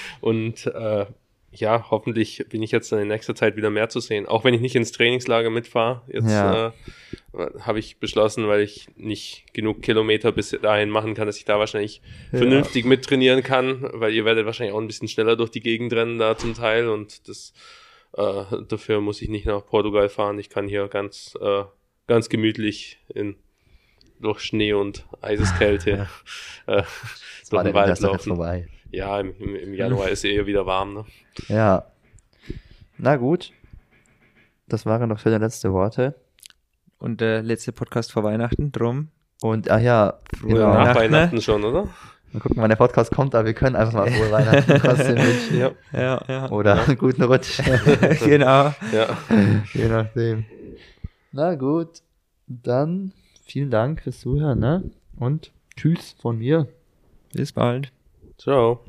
und äh, ja, hoffentlich bin ich jetzt in nächster Zeit wieder mehr zu sehen. Auch wenn ich nicht ins Trainingslager mitfahre. Jetzt ja. äh, habe ich beschlossen, weil ich nicht genug Kilometer bis dahin machen kann, dass ich da wahrscheinlich ja. vernünftig mittrainieren kann, weil ihr werdet wahrscheinlich auch ein bisschen schneller durch die Gegend rennen da zum Teil und das äh, dafür muss ich nicht nach Portugal fahren. Ich kann hier ganz, äh, ganz gemütlich in durch Schnee und Eiseskälte äh, durch den Wald laufen. Vorbei. Ja, im, im Januar ist eher wieder warm. Ne? Ja. Na gut. Das waren noch schöne letzte Worte. Und der letzte Podcast vor Weihnachten, drum. Und, ach ja, genau. nach Weihnachten ne? schon, oder? Mal gucken, wann der Podcast kommt, aber wir können einfach mal frohe Weihnachten trotzdem wünschen. Ja. ja, ja. Oder ja. einen guten Rutsch. genau. Ja. Je nachdem. Na gut, dann vielen Dank fürs Zuhören, ne? Und tschüss von mir. Bis bald. Ciao.